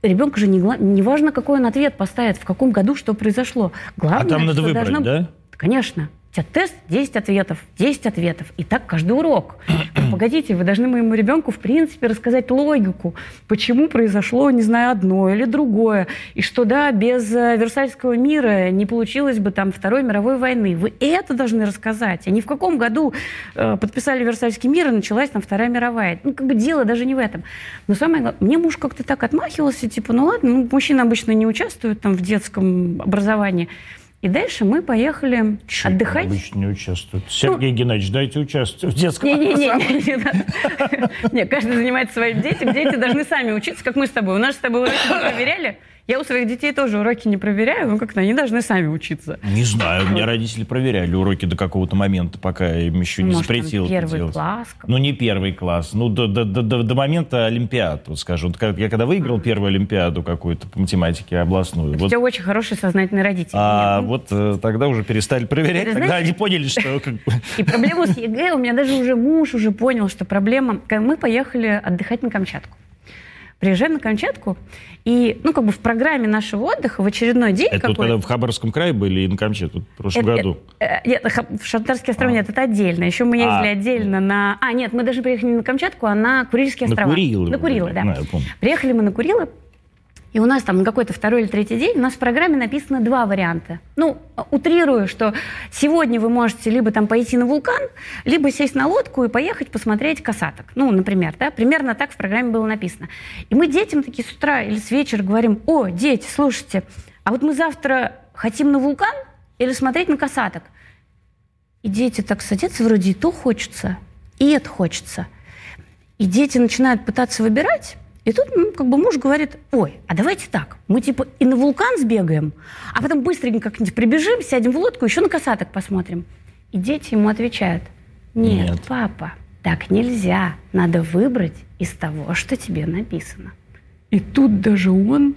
Ребенку же не, не важно, какой он ответ поставит, в каком году что произошло. Главное, а там надо выбрать, должна... да? Конечно, тебя тест 10 ответов, 10 ответов. И так каждый урок. Погодите, вы должны моему ребенку, в принципе, рассказать логику, почему произошло, не знаю, одно или другое. И что, да, без э, Версальского мира не получилось бы там Второй мировой войны. Вы это должны рассказать. А не в каком году э, подписали Версальский мир и началась там Вторая мировая. Ну, как бы дело даже не в этом. Но самое главное, мне муж как-то так отмахивался, типа, ну ладно, ну, мужчины обычно не участвуют там в детском образовании. И дальше мы поехали Чуть отдыхать. обычно не участвуют. Сергей ну, Геннадьевич, дайте участвовать в детском Не-не-не. <laughs> Не, каждый занимается своим детям. Дети должны сами учиться, как мы с тобой. У нас с тобой проверяли. Я у своих детей тоже уроки не проверяю, но как-то они должны сами учиться. Не знаю, у меня родители проверяли уроки до какого-то момента, пока им еще не Может, запретил первый это делать. класс? Ну, не первый класс, ну, до, до, до, до, момента Олимпиад, вот скажу. Вот, я когда выиграл первую Олимпиаду какую-то по математике областную. Вот, у тебя очень хорошие сознательные родители. А нет? вот э, тогда уже перестали проверять, тогда знаешь, они поняли, что... <laughs> И проблему с ЕГЭ, у меня даже уже муж уже понял, что проблема... Мы поехали отдыхать на Камчатку приезжаем на Камчатку, и, ну, как бы в программе нашего отдыха в очередной день... Это вот когда в Хабаровском крае были и на Камчатку в прошлом это, году? Это, нет, в Шантарские острова а. нет, это отдельно. Еще мы ездили а. отдельно на... А, нет, мы даже приехали не на Камчатку, а на Курильские острова. На Курилы. На Курилы, да. да Приехали мы на Курилы, и у нас там какой-то второй или третий день у нас в программе написано два варианта. Ну, утрирую, что сегодня вы можете либо там пойти на вулкан, либо сесть на лодку и поехать посмотреть касаток. Ну, например, да, примерно так в программе было написано. И мы детям такие с утра или с вечера говорим, о, дети, слушайте, а вот мы завтра хотим на вулкан или смотреть на касаток? И дети так садятся, вроде и то хочется, и это хочется. И дети начинают пытаться выбирать, и тут ну, как бы муж говорит, ой, а давайте так, мы типа и на вулкан сбегаем, а потом быстренько как-нибудь прибежим, сядем в лодку, еще на касаток посмотрим. И дети ему отвечают, нет, нет, папа, так нельзя, надо выбрать из того, что тебе написано. И тут даже он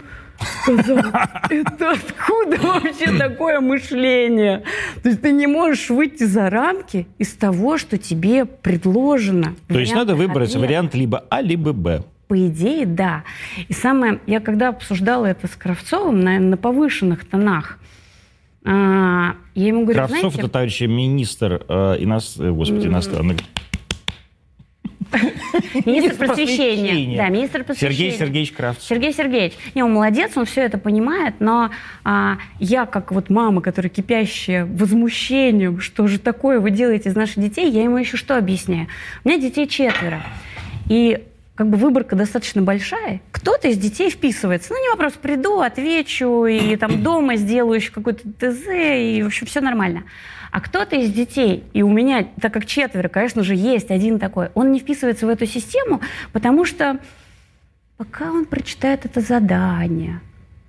сказал, <laughs> это откуда вообще такое мышление? То есть ты не можешь выйти за рамки из того, что тебе предложено. То есть надо выбрать вариант либо А, либо Б. По идее, да. И самое, я когда обсуждала это с Кравцовым на, на повышенных тонах, а, я ему говорю, Кравцов знаете, это товарищ министр э, инос... Э, господи, иностранных <laughs> Министр просвещения. Да, министр просвещения. Сергей Сергеевич Кравцов. Сергей Сергеевич. Не, он молодец, он все это понимает, но а, я, как вот мама, которая кипящая возмущением, что же такое вы делаете из наших детей, я ему еще что объясняю. У меня детей четверо. И как бы выборка достаточно большая. Кто-то из детей вписывается. Ну, не вопрос, приду, отвечу, и там <clears throat> дома сделаю еще какой-то ТЗ, и, в общем, все нормально. А кто-то из детей, и у меня, так как четверо, конечно же, есть один такой, он не вписывается в эту систему, потому что пока он прочитает это задание,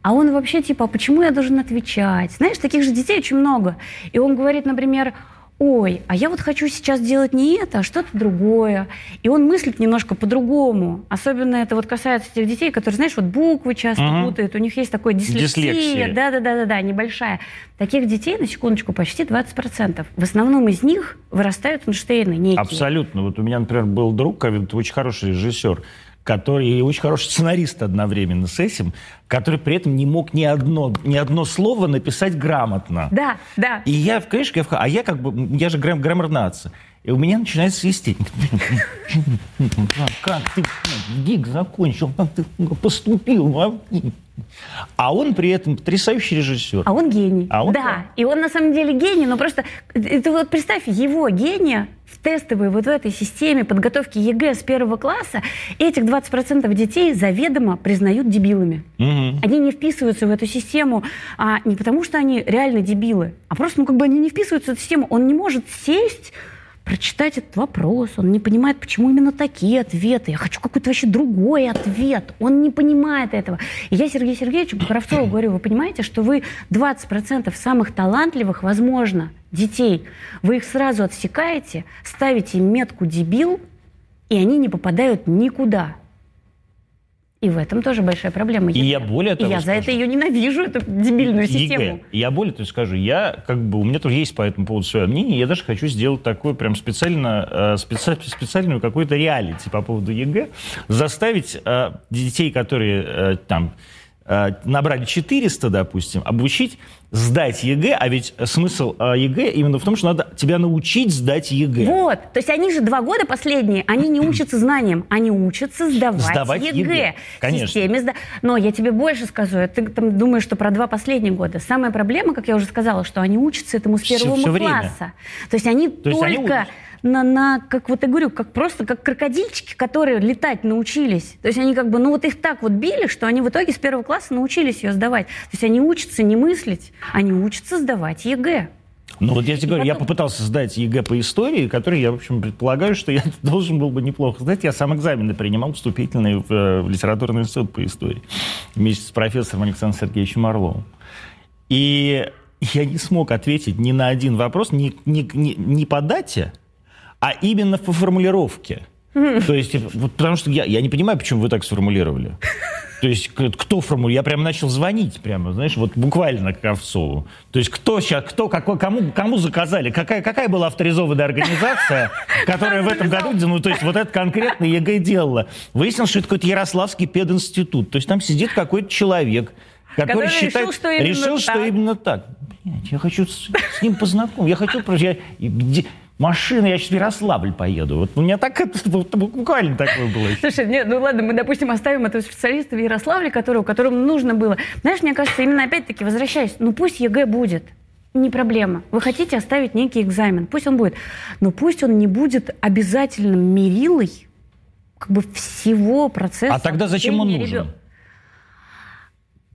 а он вообще типа, а почему я должен отвечать? Знаешь, таких же детей очень много. И он говорит, например, ой, а я вот хочу сейчас делать не это, а что-то другое. И он мыслит немножко по-другому. Особенно это вот касается тех детей, которые, знаешь, вот буквы часто угу. путают, у них есть такое дислексия. Да-да-да-да, небольшая. Таких детей, на секундочку, почти 20%. В основном из них вырастают Эйнштейны некие. Абсолютно. Вот у меня, например, был друг, очень хороший режиссер, который и очень хороший сценарист одновременно с этим, который при этом не мог ни одно, ни одно слово написать грамотно. Да, да. И я, конечно, я, а я как бы, я же грам, граммар. И у меня начинает свистеть. Как ты ГИК закончил, как ты поступил? А он при этом потрясающий режиссер. А он гений. А он, да. да, и он на самом деле гений, но просто ты вот представь его гения в тестовой вот в этой системе подготовки ЕГЭ с первого класса, этих 20% детей заведомо признают дебилами. Угу. Они не вписываются в эту систему а, не потому, что они реально дебилы, а просто, ну, как бы они не вписываются в эту систему. Он не может сесть прочитать этот вопрос, он не понимает, почему именно такие ответы. Я хочу какой-то вообще другой ответ. Он не понимает этого. И я Сергею Сергеевичу Кравцову говорю, вы понимаете, что вы 20% самых талантливых, возможно, детей, вы их сразу отсекаете, ставите им метку «дебил», и они не попадают никуда. И в этом тоже большая проблема. И я более того И я скажу, за это ее ненавижу, эту дебильную систему. ЕГЭ. Я более того скажу, я как бы, у меня тоже есть по этому поводу свое мнение, я даже хочу сделать такое прям специально, э, специ, специальную какую-то реалити по поводу ЕГЭ, заставить э, детей, которые э, там набрали 400, допустим, обучить сдать ЕГЭ, а ведь смысл э, ЕГЭ именно в том, что надо тебя научить сдать ЕГЭ. Вот, то есть они же два года последние, они не <clears throat> учатся знаниям, они учатся сдавать, Сдавать ЕГЭ. ЕГЭ, конечно. системе сда- Но я тебе больше скажу, ты там думаешь, что про два последних года. Самая проблема, как я уже сказала, что они учатся этому с первого класса. То есть они То есть они только. На, на, как вот я говорю, как просто как крокодильчики, которые летать научились. То есть они как бы, ну вот их так вот били, что они в итоге с первого класса научились ее сдавать. То есть они учатся не мыслить, они учатся сдавать ЕГЭ. Ну вот я тебе говорю, я потом- попытался сдать ЕГЭ по истории, который я, в общем, предполагаю, что я <laughs> должен был бы неплохо сдать. Я сам экзамены принимал вступительные в, э, в литературный институт по истории вместе с профессором Александром Сергеевичем Орловым. И я не смог ответить ни на один вопрос, ни, ни, ни, ни по дате, а именно по формулировке. То есть, вот потому что я, я не понимаю, почему вы так сформулировали. То есть, кто формулировал? Я прям начал звонить, прямо, знаешь, вот буквально к Кравцову. То есть, кто сейчас, кто, какой, кому, кому заказали? Какая, какая была авторизованная организация, которая в этом году, ну, то есть, вот это конкретно ЕГЭ делала? Выяснилось, что это какой-то Ярославский пединститут. То есть, там сидит какой-то человек, который, Который решил, считает, что именно решил, что так. именно так. Блядь, я хочу с, с ним познакомиться. Я хочу... Я, где, машина, я сейчас в Ярославль поеду. Вот у меня так это <laughs> буквально такое было. Слушай, нет, ну ладно, мы, допустим, оставим этого специалиста в Ярославле, которого, которому нужно было. Знаешь, мне кажется, именно опять-таки, возвращаясь, ну пусть ЕГЭ будет. Не проблема. Вы хотите оставить некий экзамен, пусть он будет. Но пусть он не будет обязательным мерилой как бы всего процесса. А тогда зачем он нужен? ребё-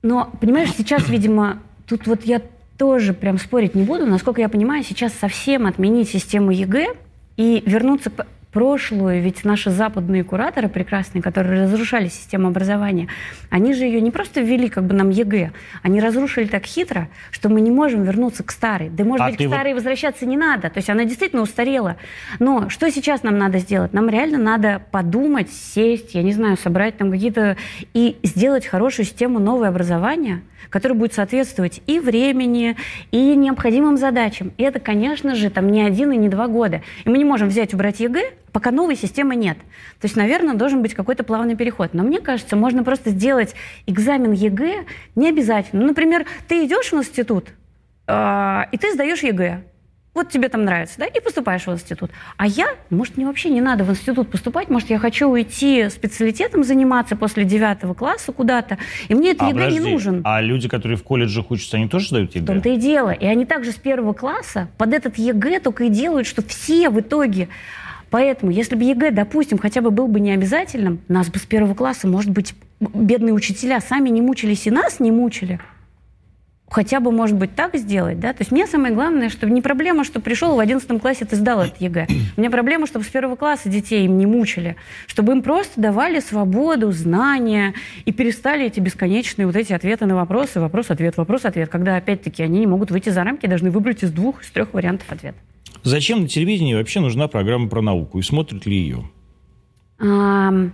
Но, понимаешь, сейчас, видимо, тут вот я тоже прям спорить не буду. Насколько я понимаю, сейчас совсем отменить систему ЕГЭ и вернуться прошлую, ведь наши западные кураторы прекрасные, которые разрушали систему образования, они же ее не просто ввели как бы нам ЕГЭ, они разрушили так хитро, что мы не можем вернуться к старой. Да, может А быть, к вот- старой возвращаться не надо. То есть она действительно устарела. Но что сейчас нам надо сделать? Нам реально надо подумать, сесть, я не знаю, собрать там какие-то... И сделать хорошую систему нового образования, которая будет соответствовать и времени, и необходимым задачам. И это, конечно же, там не один и не два года. И мы не можем взять, убрать ЕГЭ, пока новой системы нет. То есть, наверное, должен быть какой-то плавный переход. Но мне кажется, можно просто сделать экзамен ЕГЭ не обязательно. Ну, например, ты идешь в институт, а, и ты сдаешь ЕГЭ. Вот тебе там нравится, да, и поступаешь в институт. А я, может, мне вообще не надо в институт поступать, может, я хочу уйти специалитетом заниматься после девятого класса куда-то, и мне это А, ЕГЭ подожди, не нужен. а люди, которые в колледжах учатся, они тоже сдают В ЕГЭ? том-то и дело. И они также с первого класса под этот ЕГЭ только и делают, что все в итоге. Поэтому, если бы ЕГЭ, допустим, хотя бы был бы не обязательным, нас бы с первого класса, может быть, бедные учителя сами не мучились и нас не мучили. Хотя бы, может быть, так сделать, да? То есть мне самое главное, что не проблема, что пришел в 11 классе, ты сдал этот ЕГЭ. У меня проблема, чтобы с первого класса детей им не мучили. Чтобы им просто давали свободу, знания и перестали эти бесконечные вот эти ответы на вопросы, вопрос-ответ, вопрос-ответ, когда, опять-таки, они не могут выйти за рамки, должны выбрать из двух, из трех вариантов ответа. Зачем на телевидении вообще нужна программа про науку? И смотрят ли ее? Ам,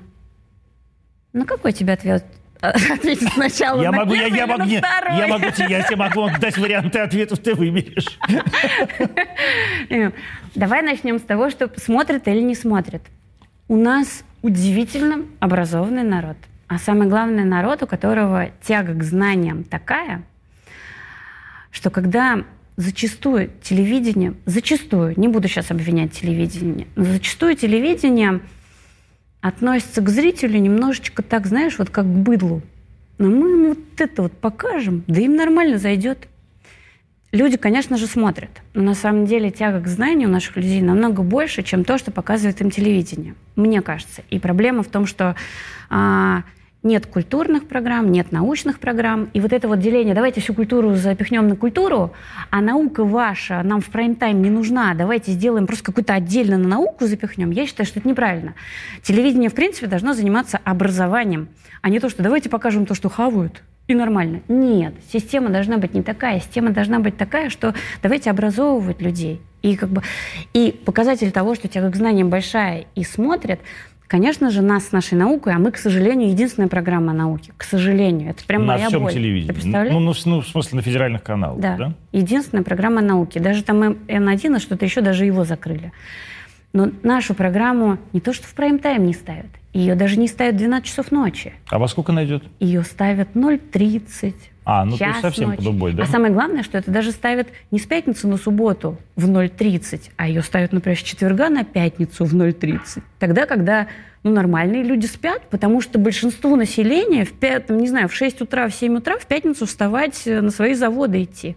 Ну, какой тебе ответ? <laughs> Ответить сначала Я на могу, я, я могу, на второй? я могу, я тебе могу дать варианты ответов, ты выберешь. Э, Давай начнем с того, что смотрят или не смотрят. У нас удивительно образованный народ. А самое главное, народ, у которого тяга к знаниям такая, что когда зачастую телевидение, зачастую, не буду сейчас обвинять телевидение, но зачастую телевидение относится к зрителю немножечко так, знаешь, вот как к быдлу. Но мы им вот это вот покажем, да им нормально зайдет. Люди, конечно же, смотрят, но на самом деле тяга к знанию у наших людей намного больше, чем то, что показывает им телевидение, мне кажется. И проблема в том, что а, нет культурных программ, нет научных программ, и вот это вот деление, давайте всю культуру запихнем на культуру, а наука ваша нам в прайм-тайм не нужна, давайте сделаем просто какую-то отдельно на науку запихнем, я считаю, что это неправильно. Телевидение, в принципе, должно заниматься образованием, а не то, что давайте покажем то, что хавают, и нормально. Нет, система должна быть не такая. Система должна быть такая, что давайте образовывать людей. И, как бы, и показатель того, что тяга к знаниям большая и смотрят, конечно же, нас с нашей наукой, а мы, к сожалению, единственная программа науки. К сожалению. Это прям на моя всем боль. Ты телевидении. представляешь? Ну, ну, в- ну, в смысле, на федеральных каналах, да? Да. Единственная программа науки. Даже там Н1 и что-то еще, даже его закрыли. Но нашу программу не то, что в прайм-тайм не ставят, Ее даже не ставят в 12 часов ночи. А во сколько она идет? Ее ставят 0.30. А, ну то есть совсем ночи. под убой, да? А самое главное, что это даже ставят не с пятницы на субботу в 0.30, а ее ставят, например, с четверга на пятницу в 0.30. Тогда, когда ну, нормальные люди спят, потому что большинству населения в 5, там, не знаю, в 6 утра, в 7 утра в пятницу вставать э, на свои заводы идти.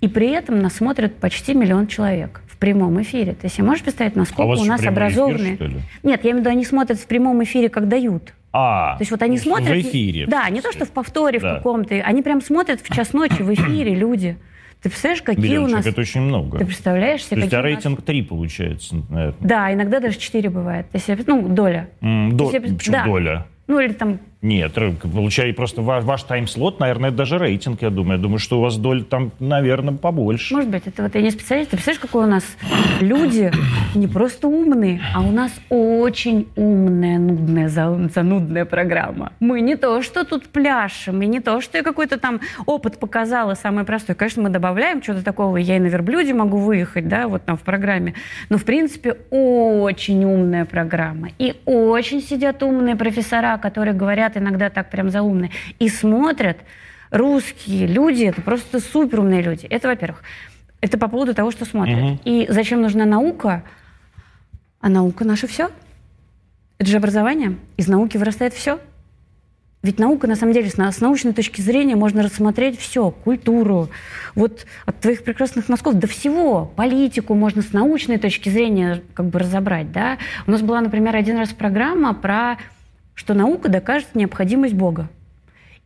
И при этом нас смотрят почти миллион человек в прямом эфире. Есть, я можешь представить, насколько А у у нас эфир, образованные... ли? Нет, я имею в виду, они смотрят в прямом эфире, как дают. А, То есть вот они смотрят... в эфире. Да, не то, что в повторе Да. в каком-то. Они прям смотрят в час ночи в эфире <clears throat> люди. Ты представляешь, какие Миллион у нас... это очень много. Ты представляешь себе, То есть, а у нас- рейтинг 3 получается, наверное. Да, иногда даже 4 бывает. Есть, ну, доля. М, до- Если- Почему да. доля? Ну, или там... Нет, р- получается просто ваш, ваш тайм-слот, наверное, даже рейтинг, я думаю. Я думаю, что у вас доля там, наверное, побольше. Может быть, это вот я не специалист. Ты представляешь, какой у нас люди не просто умные, а у нас очень умная, нудная, за- занудная программа. Мы не то, что тут пляшем, и не то, что я какой-то там опыт показала, самый простой. Конечно, мы добавляем что-то такого, я и на верблюде могу выехать, да, вот там в программе. Но, в принципе, очень умная программа. И очень сидят умные профессора, которые говорят иногда так прям заумные, и смотрят, русские люди, это просто суперумные люди. Это, во-первых. Это по поводу того, что смотрят. Мгм. И зачем нужна наука? А наука наше все. Это же образование. Из науки вырастает все. Ведь наука, на самом деле, с научной точки зрения можно рассмотреть все. Культуру, вот от твоих прекрасных носков до всего. Политику можно с научной точки зрения как бы разобрать. Да? У нас была, например, один раз программа про, что наука докажет необходимость Бога.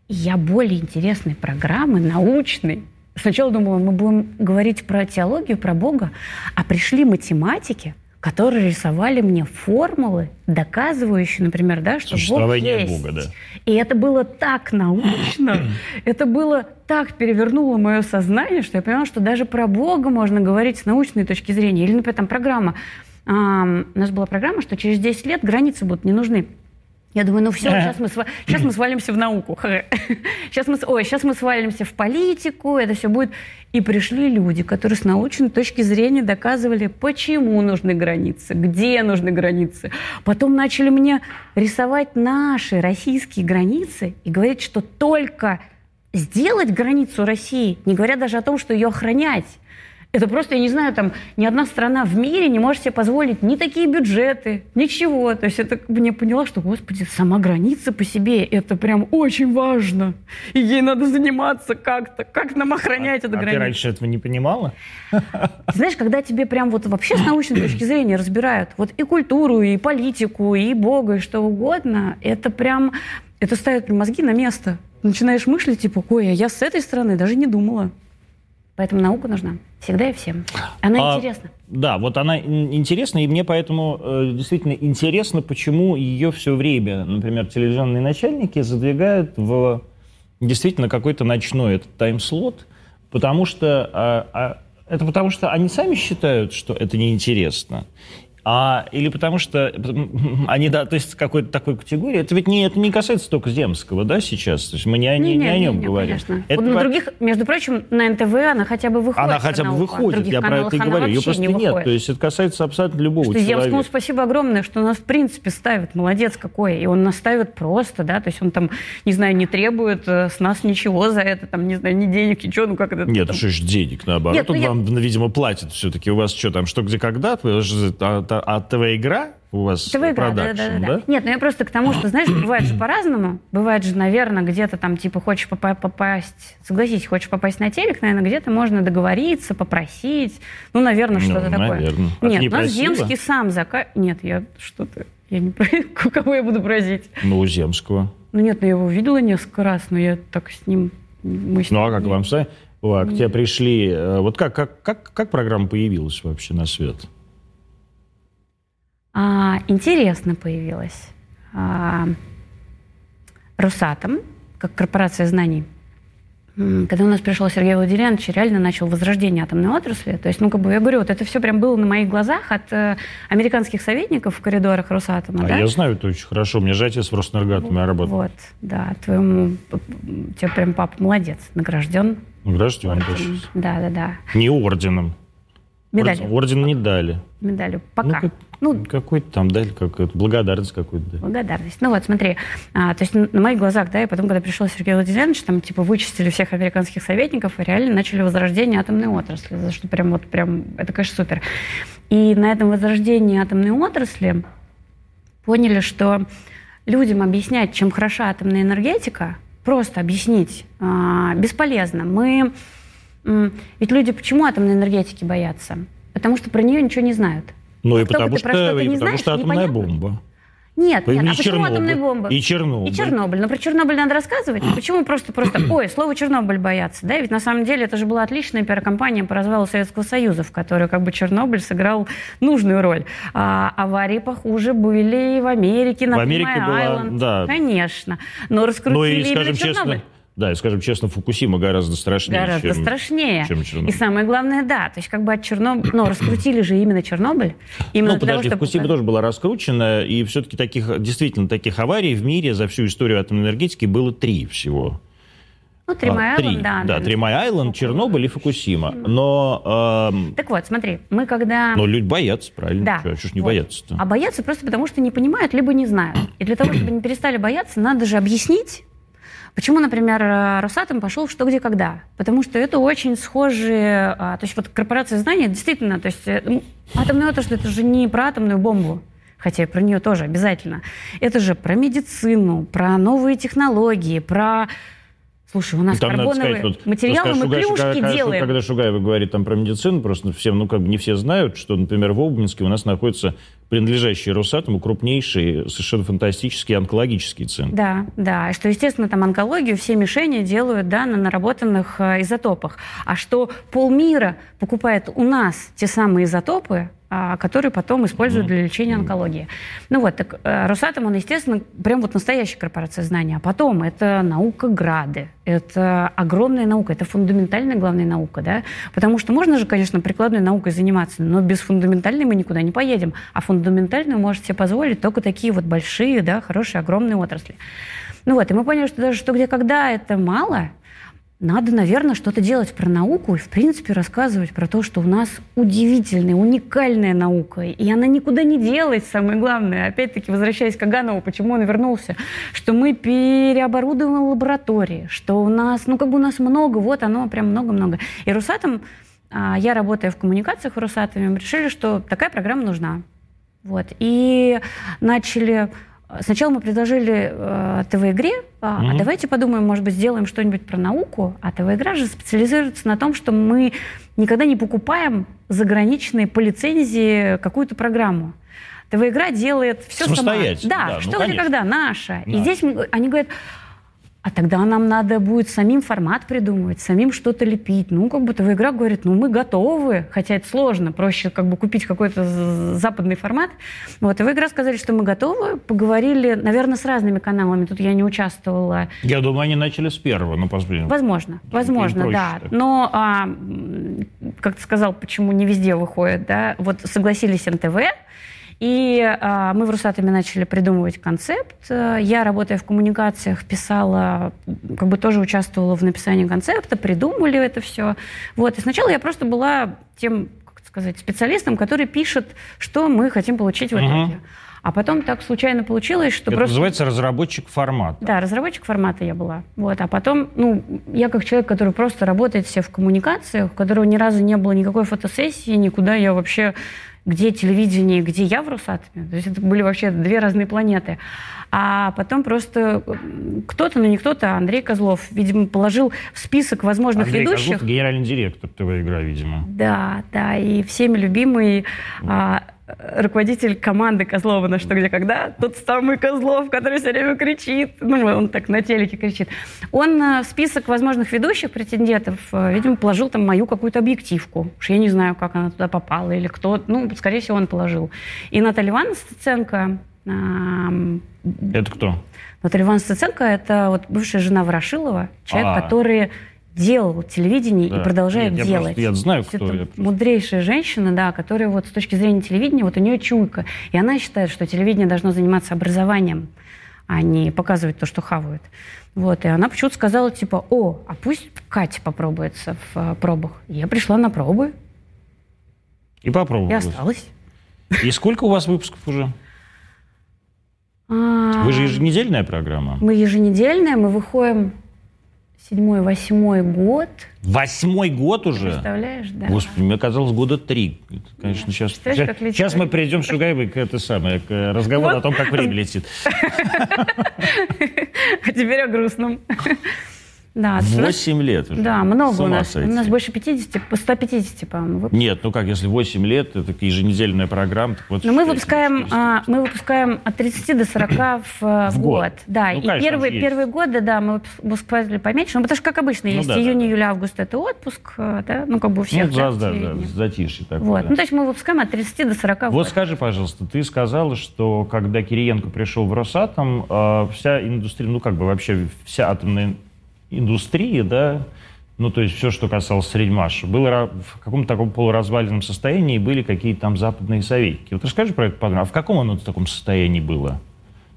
И я более интересной программы, научной. Сначала думала, мы будем говорить про теологию, про Бога, а пришли математики, которые рисовали мне формулы, доказывающие, например, да, что Бог есть. Бога, да. И это было так научно, <clears throat> это было так перевернуло мое сознание, что я поняла, что даже про Бога можно говорить с научной точки зрения. Или, например, там программа. ам, у нас была программа, что через 10 лет границы будут не нужны. Я думаю, ну все, сейчас мы, сва- сейчас мы свалимся в науку. Сейчас <laughs> мы, ой, сейчас мы свалимся в политику, это все будет. И пришли люди, которые с научной точки зрения доказывали, почему нужны границы, где нужны границы. Потом начали мне рисовать наши российские границы и говорить, что только сделать границу России, не говоря даже о том, что ее охранять, это просто, я не знаю, там ни одна страна в мире не может себе позволить ни такие бюджеты, ничего. То есть это как бы я поняла, что, господи, сама граница по себе, это прям очень важно. И ей надо заниматься как-то. Как нам охранять эту а ты границу? раньше этого не понимала? Ты знаешь, когда тебе прям вот вообще с научной точки зрения разбирают вот и культуру, и политику, и Бога, и что угодно, это прям, это ставит мозги на место. Начинаешь мыслить, типа, ой, а я с этой стороны даже не думала. Поэтому наука нужна. Всегда и всем. Она А, интересна. Да, вот она ин- интересна, и мне поэтому э, действительно интересно, почему ее все время, например, телевизионные начальники задвигают в действительно какой-то ночной этот тайм-слот, потому что а, а, это потому что они сами считают, что это неинтересно. А, или потому что они да, относятся к какой-то такой категории. Это ведь не, это не касается только Земского, да, сейчас? То есть мы не, о- не, не о нем говорим. Конечно. Это на других, между прочим, на НТВ она хотя бы выходит. она хотя бы выходит, я про это и говорю. Ее просто не нет. выходит. То есть это касается абсолютно любого Что Земскому человека. спасибо огромное, что нас в принципе ставит. Молодец какой. И он нас ставит просто, да, то есть он там, не знаю, не требует э, с нас ничего за это, там, не знаю, ни денег, ничего, ну как это... Нет, там- что ж денег, наоборот. Нет, ну он я- вам, видимо, платит все-таки. У вас что там, что, где, когда? Же- А, а- а ТВ-игра у вас ТВ игра, да, да, продакшн, да, да. Нет, ну я просто к тому, что, знаешь, <clears throat> бывает же по-разному. Бывает же, наверное, где-то там, типа, хочешь попа- попасть, согласись, хочешь попасть на телек, наверное, где-то можно договориться, попросить. Ну, наверное, Ну, что-то такое. наверное. А Нет, не у нас просила? Земский сам зака... Нет, я что-то... Я не <laughs> кого я буду просить. Ну, у Земского. Ну нет, ну я его видела несколько раз, но я так с ним... Мы с Ну, а ним как не- вам, Сай? О, а к тебе пришли... э, Вот как, как, как, как программа появилась вообще на свет? А, интересно появилась. А, Росатом, как корпорация знаний, когда у нас пришел Сергей Владимирович, реально начал возрождение атомной отрасли. То есть, ну, как бы, я говорю, вот это все прям было на моих глазах от э, американских советников в коридорах Росатома, А да? я знаю это очень хорошо. У меня же отец в Роснергатоме работал. Вот, да, твоему, тебе прям папа молодец, награжден. Награжден. Да, да, да. Не орденом. Медаль. Орден, не дали. Медалью. Пока. Ну, ну, какой-то там дали, какую-то благодарность какую-то. Да. Благодарность. Ну вот, смотри, а, то есть на, на моих глазах, да, и потом, когда пришел Сергей Владимирович, там, типа, вычистили всех американских советников и реально начали возрождение атомной отрасли, за что прям вот, прям, это, конечно, супер. И на этом возрождении атомной отрасли поняли, что людям объяснять, чем хороша атомная энергетика, просто объяснить а, бесполезно. Мы ведь люди почему атомной энергетики боятся? Потому что про нее ничего не знают. Ну и потому, что, что, и потому знаешь, что атомная непонятно. бомба. Нет, нет. а почему атомная бомба? И Чернобыль. И Чернобыль. Но про Чернобыль надо рассказывать. <clears throat> Почему просто, просто, ой, слово Чернобыль боятся, да? Ведь на самом деле это же была отличная пиар-компания по развалу Советского Союза, в которой как бы Чернобыль сыграл нужную роль. А аварии похуже были и в Америке, на В Америке была, да. Конечно. Но раскрутили ну, и, скажем Чернобыль. Да, и скажем честно, Фукусима гораздо страшнее, гораздо чем, страшнее. чем Чернобыль. И самое главное, да, то есть как бы от Чернобыля, но раскрутили же именно Чернобыль. Именно ну, подожди, того, Фукусима тоже была раскручена, и все-таки таких, действительно, таких аварий в мире за всю историю атомной энергетики было три всего. Ну, Три Май Айленд, да. Да, Три Май Айленд, Чернобыль и Фукусима. Но... Эм, так вот, смотри, мы когда... Но люди боятся, правильно? Да. Что, что ж не вот. бояться-то? А боятся просто потому, что не понимают, либо не знают. И для того, чтобы не перестали бояться, надо же объяснить, Почему, например, Росатом пошел «Что, где, когда»? Потому что это очень схожие... А, то есть вот корпорация знания действительно... То есть э, атомная отрасль – это же не про атомную бомбу, хотя про нее тоже обязательно. Это же про медицину, про новые технологии, про Слушай, у нас там, карбоновые сказать, вот, материалы, мы Шугай, клюшки когда, делаем. Когда Шугаева говорит там про медицину, просто всем, ну, как бы не все знают, что, например, в Обнинске у нас находится принадлежащий Росатому крупнейший, совершенно фантастический онкологический центр. Да, да. И что, естественно, там онкологию все мишени делают да, на наработанных э, изотопах. А что полмира покупает у нас те самые изотопы, а, которые потом используют для лечения онкологии. Ну вот, так э, Росатом, он, естественно, прям вот настоящая корпорация знания. А потом это наука Грады, это огромная наука, это фундаментальная главная наука, да, потому что можно же, конечно, прикладной наукой заниматься, но без фундаментальной мы никуда не поедем, а фундаментальную может себе позволить только такие вот большие, да, хорошие, огромные отрасли. Ну вот, и мы поняли, что даже что где когда это мало, надо, наверное, что-то делать про науку и, в принципе, рассказывать про то, что у нас удивительная, уникальная наука. И она никуда не делась, самое главное. Опять-таки, возвращаясь к Аганову, почему он вернулся, что мы переоборудовываем лаборатории, что у нас, ну, как бы у нас много, вот оно прям много-много. И Русатом, а, я работаю в коммуникациях в Русатоме, решили, что такая программа нужна. Вот. И начали Сначала мы предложили э, ТВ-игре, а, mm-hmm. а давайте подумаем, может быть, сделаем что-нибудь про науку. А ТВ-игра же специализируется на том, что мы никогда не покупаем заграничные по лицензии какую-то программу. ТВ-игра делает все сама. Да, да что ну, где когда, наша. И здесь мы, они говорят, а тогда нам надо будет самим формат придумывать, самим что-то лепить. Ну, как будто игра говорит, ну, мы готовы, хотя это сложно, проще как бы купить какой-то западный формат. Вот, и в игра сказали, что мы готовы, поговорили, наверное, с разными каналами, тут я не участвовала. Я думаю, они начали с первого, ну, посмотрим. Возможно, возможно, да. Так. Но, а, как ты сказал, почему не везде выходит, да, вот согласились НТВ, и э, мы в Русатоме начали придумывать концепт. Я, работая в коммуникациях, писала, как бы тоже участвовала в написании концепта, придумали это все. Вот. И сначала я просто была тем, как сказать, специалистом, который пишет, что мы хотим получить в итоге. Угу. А потом так случайно получилось, что Это просто... называется разработчик формата. Да, разработчик формата я была. Вот. А потом, ну, я как человек, который просто работает все в коммуникациях, у которого ни разу не было никакой фотосессии, никуда я вообще где телевидение, где я в Росатоме. То есть это были вообще две разные планеты. А потом просто кто-то, ну не кто-то, а Андрей Козлов, видимо, положил в список возможных Андрей ведущих. Козлов, генеральный директор ТВ-игра, видимо. Да, да, и всеми любимый а, руководитель команды Козлова на «Что, где, когда», тот самый Козлов, который все время кричит, ну, он так на телеке кричит, он э, в список возможных ведущих претендентов, э, видимо, положил там мою какую-то объективку, что я не знаю, как она туда попала или кто, ну, скорее всего, он положил. И Наталья Ивановна Стеценко... Это кто? Наталья Ивановна Стеценко – это вот бывшая жена Ворошилова, человек, а. который делал телевидение да. и продолжает Нет, делать. Я, просто, я знаю, кто это. Я Мудрейшая женщина, да, которая вот с точки зрения телевидения, вот у нее чуйка. И она считает, что телевидение должно заниматься образованием, а не показывать то, что хавают. Вот, и она почему-то сказала, типа, о, а пусть Катя попробуется в э, пробах. И я пришла на пробы. И попробовала. И осталась. И сколько у вас выпусков уже? А, Вы же еженедельная программа. Мы еженедельная, мы выходим седьмой, восьмой год. Восьмой год уже? Представляешь, да. Господи, мне казалось, года три. Это, конечно, Нет. сейчас, сейчас, как летит сейчас мы перейдем, Шугаевой, к, это самое, к э, разговору Вот. о том, как время <laughs> летит. А теперь о грустном. Да, у нас- Восемь лет уже. Да, много у нас. сойти. У нас больше 50, по 150, по-моему, выпусков. Нет, ну как, если 8 лет, это еженедельная программа, так вот... Но мы выпускаем, 400. а, мы выпускаем от 30 до 40 в, э, В год. год. Да, Ну, и конечно, первые, первые годы, да, мы выпуск- выпускали поменьше. Ну, потому что, как обычно, Ну есть да, июнь, да. июль, август это отпуск, э, да, ну, как бы у всех. Ну, да, в да, да, затишье такое. Вот. да. Ну, то есть мы выпускаем от 30 до 40 в Вот год. скажи, пожалуйста, ты сказала, что когда Кириенко пришел в Росатом, э, вся индустрия, ну как бы вообще вся атомная индустрия, да, ну то есть все, что касалось Средьмаша, было в каком-то таком полуразваленном состоянии, и были какие-то там западные советники. Вот расскажи про это подробно. А в каком оно в таком состоянии было?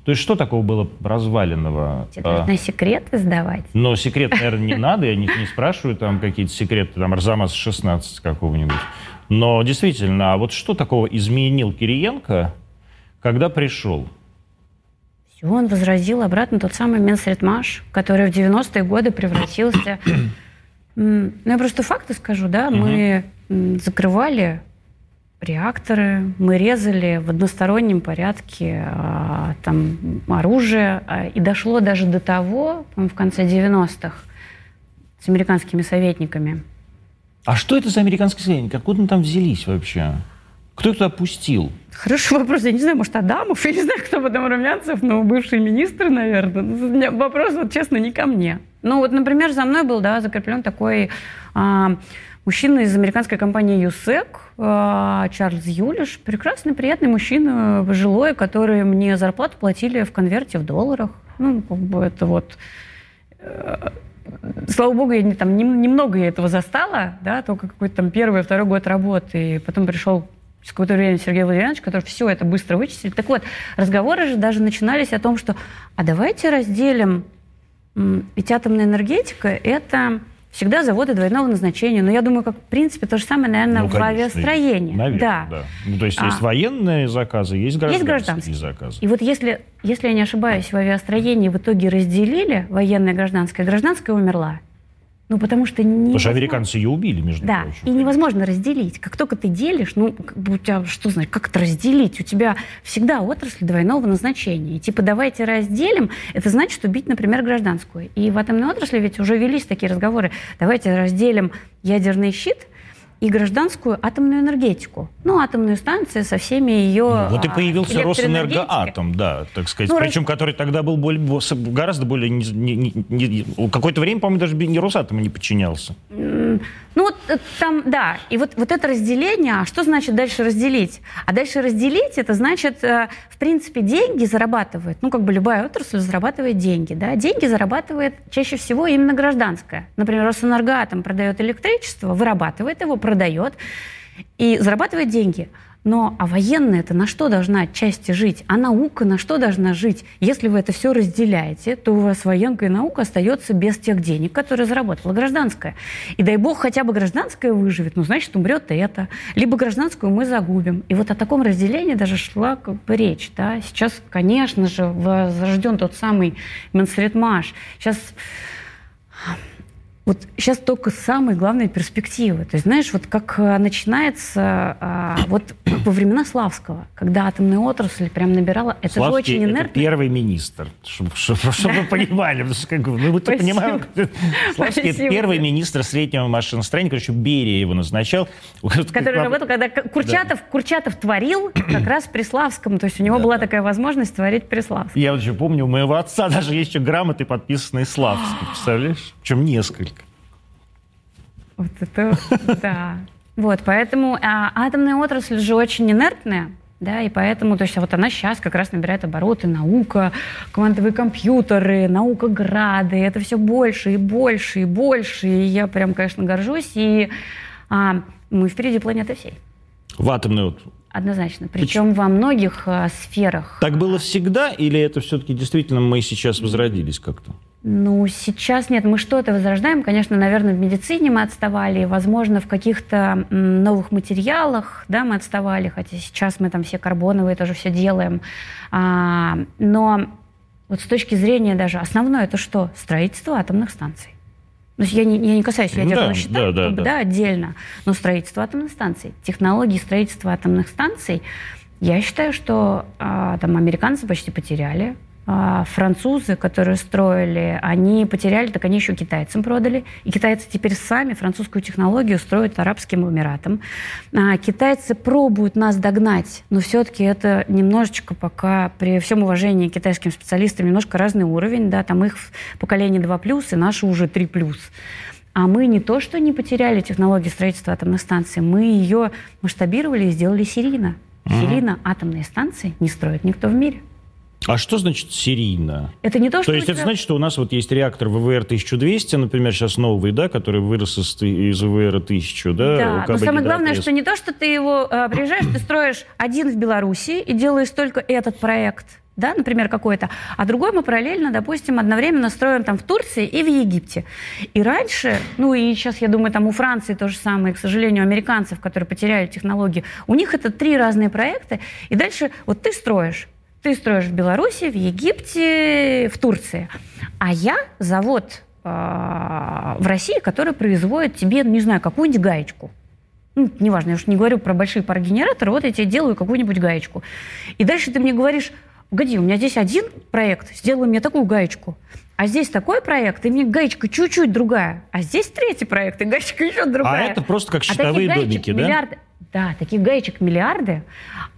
То есть что такого было разваленного? Тебе А, должны секреты сдавать. Но секрет, наверное, не надо, я не, не спрашиваю там какие-то секреты, там, Арзамас-16 какого-нибудь. Но действительно, а вот что такого изменил Кириенко, когда пришел? Все, он возразил обратно тот самый Минсредмаш, который в 90-е годы превратился... <clears throat> Ну, я просто факты скажу, да, мы м, закрывали реакторы, мы резали в одностороннем порядке а, там оружие, а, и дошло даже до того, в конце 90-х, с американскими советниками, А что это за американские советники? Откуда они там взялись вообще? Кто их туда пустил? Хороший вопрос. Я не знаю, может, Адамов, я не знаю, кто потом Румянцев, но бывший министр, наверное. Ну, Вопрос, вот честно, не ко мне. Ну, вот, например, за мной был, да, закреплен такой а, мужчина из американской компании ЮСЕК, а, Чарльз Юлиш. Прекрасный, приятный мужчина, пожилой, который мне зарплату платили в конверте в долларах. Ну, как бы это вот... э, Слава богу, я не, там, нем- немного я этого застала, да, только какой-то там первый, второй год работы. И потом пришел через какое-то время Сергей Владимирович, который все это быстро вычислил. Так вот, разговоры же даже начинались о том, что а давайте разделим, ведь атомная энергетика – это всегда заводы двойного назначения. Но я думаю, как в принципе то же самое, наверное, Ну, в конечно, авиастроении. Наверное, да. да. Ну, то есть А. есть военные заказы, есть гражданские, гражданские. заказы. И вот если, если я не ошибаюсь, в авиастроении в итоге разделили военное и гражданское, гражданское умерла. Ну, потому что не... Потому что американцы ее убили, между Да, прочим. и невозможно разделить. Как только ты делишь, ну, как бы у тебя, что значит, как это разделить? У тебя всегда отрасль двойного назначения. И типа давайте разделим, это значит убить, например, гражданскую. И в атомной отрасли ведь уже велись такие разговоры. Давайте разделим ядерный щит и гражданскую атомную энергетику. Ну, атомную станцию со всеми ее Ну, Вот и а, появился. Росэнергоатом, да, так сказать. Ну, Причем, который тогда был более, гораздо более... не- не- не- не- Какое-то время, по-моему, даже не Росатому не подчинялся. Ну э, там, да, и вот, вот это разделение, а что значит дальше разделить? А дальше разделить, это значит, э, в принципе, деньги зарабатывает, ну как бы любая отрасль зарабатывает деньги, да, деньги зарабатывает чаще всего именно гражданская. Например, Росэнергоатом продает электричество, вырабатывает его, продает и зарабатывает деньги. Но а военная это на что должна отчасти жить? А наука на что должна жить? Если вы это все разделяете, то у вас военка и наука остается без тех денег, которые заработала гражданская. И дай бог хотя бы гражданская выживет, ну значит умрет это. Либо гражданскую мы загубим. И вот о таком разделении даже шла как бы речь. Да? Сейчас, конечно же, возрожден тот самый Менсредмаш. Сейчас вот сейчас только самые главные перспективы. То есть, знаешь, вот как э, начинается а, вот во времена Славского, когда атомная отрасль прям набирала, это Славский же очень это инертно. первый министр, чтобы, вы понимали. потому что, как бы, Ну, вы Спасибо. понимаем, <laughs> Славский это первый министр среднего машиностроения, короче, Берия его назначал. который работал, когда Курчатов, Курчатов творил как раз при Славском. То есть у него Да, была да. такая возможность творить при Славском. Я вот еще помню, у моего отца даже есть еще грамоты, подписанные Славским, представляешь? Причем несколько. Вот это, да. Вот, поэтому а, атомная отрасль же очень инертная, да, и поэтому, то есть вот она сейчас как раз набирает обороты, наука, квантовые компьютеры, наука грады, это все больше и больше и больше, и я прям, конечно, горжусь, и а, мы впереди планеты всей, В атомной вот. однозначно, причем во многих а, сферах. Так было всегда, или это все-таки действительно мы сейчас возродились как-то? Ну, сейчас нет. Мы что-то возрождаем. Конечно, наверное, в медицине мы отставали. Возможно, в каких-то новых материалах да, мы отставали. Хотя сейчас мы там все карбоновые тоже все делаем. А, но вот с точки зрения даже основное это что? Строительство атомных станций. Есть я не, я не касаюсь ну ядерного да, счета, да, да, да. да, отдельно, но строительство атомных станций, технологии строительства атомных станций, я считаю, что а, там американцы почти потеряли, французы, которые строили, они потеряли, так они еще китайцам продали. И китайцы теперь сами французскую технологию строят Арабским Эмиратам. А, китайцы пробуют нас догнать, но все-таки это немножечко пока, при всем уважении к китайским специалистам, немножко разный уровень. Да, там их поколение 2+, и наши уже 3+. А мы не то, что не потеряли технологию строительства атомных станций, мы ее масштабировали и сделали серийно. Серийно атомные станции не строит никто в мире. А что значит серийно? Это не то, что... То есть это значит, что у нас вот есть реактор ВВР-1200, например, сейчас новый, да, который вырос из, из ВВР-1000, да? Да, но самое главное, что не то, что ты его э, приезжаешь, ты строишь один в Беларуси и делаешь только этот проект, да, например, какой-то, а другой мы параллельно, допустим, одновременно строим там в Турции и в Египте. И раньше, ну и сейчас, я думаю, там у Франции то же самое, к сожалению, американцев, которые потеряли технологии, у них это три разные проекта, и дальше вот ты строишь, ты строишь в Беларуси, в Египте, в Турции. А я завод э, в России, который производит тебе, не знаю, какую-нибудь гаечку. Ну, неважно, я уж не говорю про большие парогенераторы, вот я тебе делаю какую-нибудь гаечку. И дальше ты мне говоришь, погоди, у меня здесь один проект, сделай мне такую гаечку. А здесь такой проект, и мне гаечка чуть-чуть другая. А здесь третий проект, и гаечка <laughs> еще другая. А это просто как щитовые а домики, да? Миллиарды, да, таких гаечек миллиарды.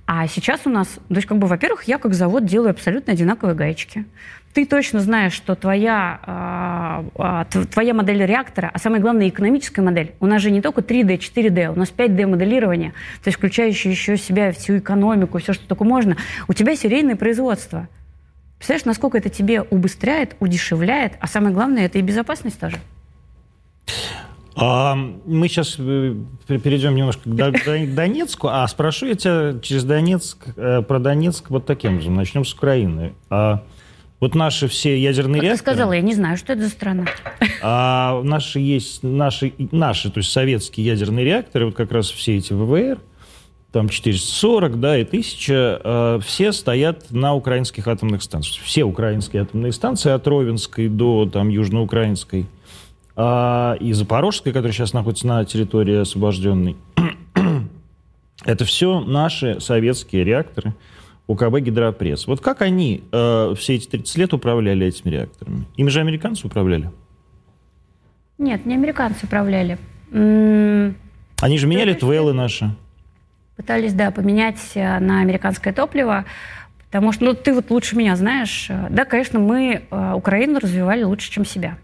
А сейчас у нас, то есть, как бы, во-первых, я как завод делаю абсолютно одинаковые гаечки. Ты точно знаешь, что твоя, э, э, твоя модель реактора, а самое главное, экономическая модель, у нас же не только 3D, 4D, у нас 5D моделирование, то есть включающее еще себя всю экономику, все, что только можно. У тебя серийное производство. Представляешь, насколько это тебе убыстряет, удешевляет, а самое главное, это и безопасность тоже. А, мы сейчас э, перейдем немножко к Донецку, а спрошу я тебя через Донецк, э, про Донецк вот таким же. Начнем с Украины. А вот наши все ядерные как реакторы... Ты сказала, я не знаю, что это за страна. А наши есть, наши, наши, то есть советские ядерные реакторы, вот как раз все эти ВВР, там 440, да, и 1000, э, все стоят на украинских атомных станциях. Все украинские атомные станции от Ровенской до там южноукраинской а, и Запорожская, которая сейчас находится на территории освобожденной. <clears throat> Это все наши советские реакторы УКБ «Гидропресс». Вот как они э, все эти 30 лет управляли этими реакторами? Им же американцы управляли? Нет, не американцы управляли. Они же меняли твелы наши. Пытались, да, поменять э, на американское топливо, потому что, ну, ты вот лучше меня знаешь. Да, конечно, мы э, Украину развивали лучше, чем себя.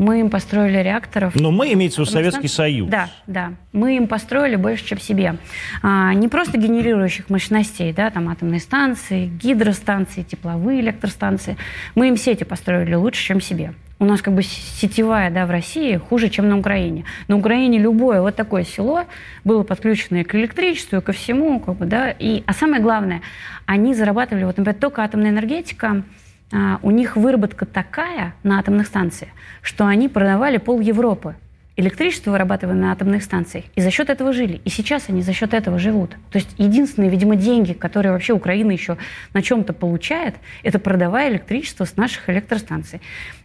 Мы им построили реакторов. Но мы, имеется в виду Советский Союз. Да, да. Мы им построили больше, чем себе. А, не просто генерирующих мощностей, да, там атомные станции, гидростанции, тепловые электростанции. Мы им сети построили лучше, чем себе. У нас как бы сетевая, да, в России хуже, чем на Украине. На Украине любое вот такое село было подключено и к электричеству, и ко всему, как бы, да. И, а самое главное, они зарабатывали, вот, например, только атомная энергетика, у них выработка такая на атомных станциях, что они продавали пол Европы электричество вырабатывая на атомных станциях. И за счет этого жили. И сейчас они за счет этого живут. То есть единственные, видимо, деньги, которые вообще Украина еще на чем-то получает, это продавая электричество с наших электростанций.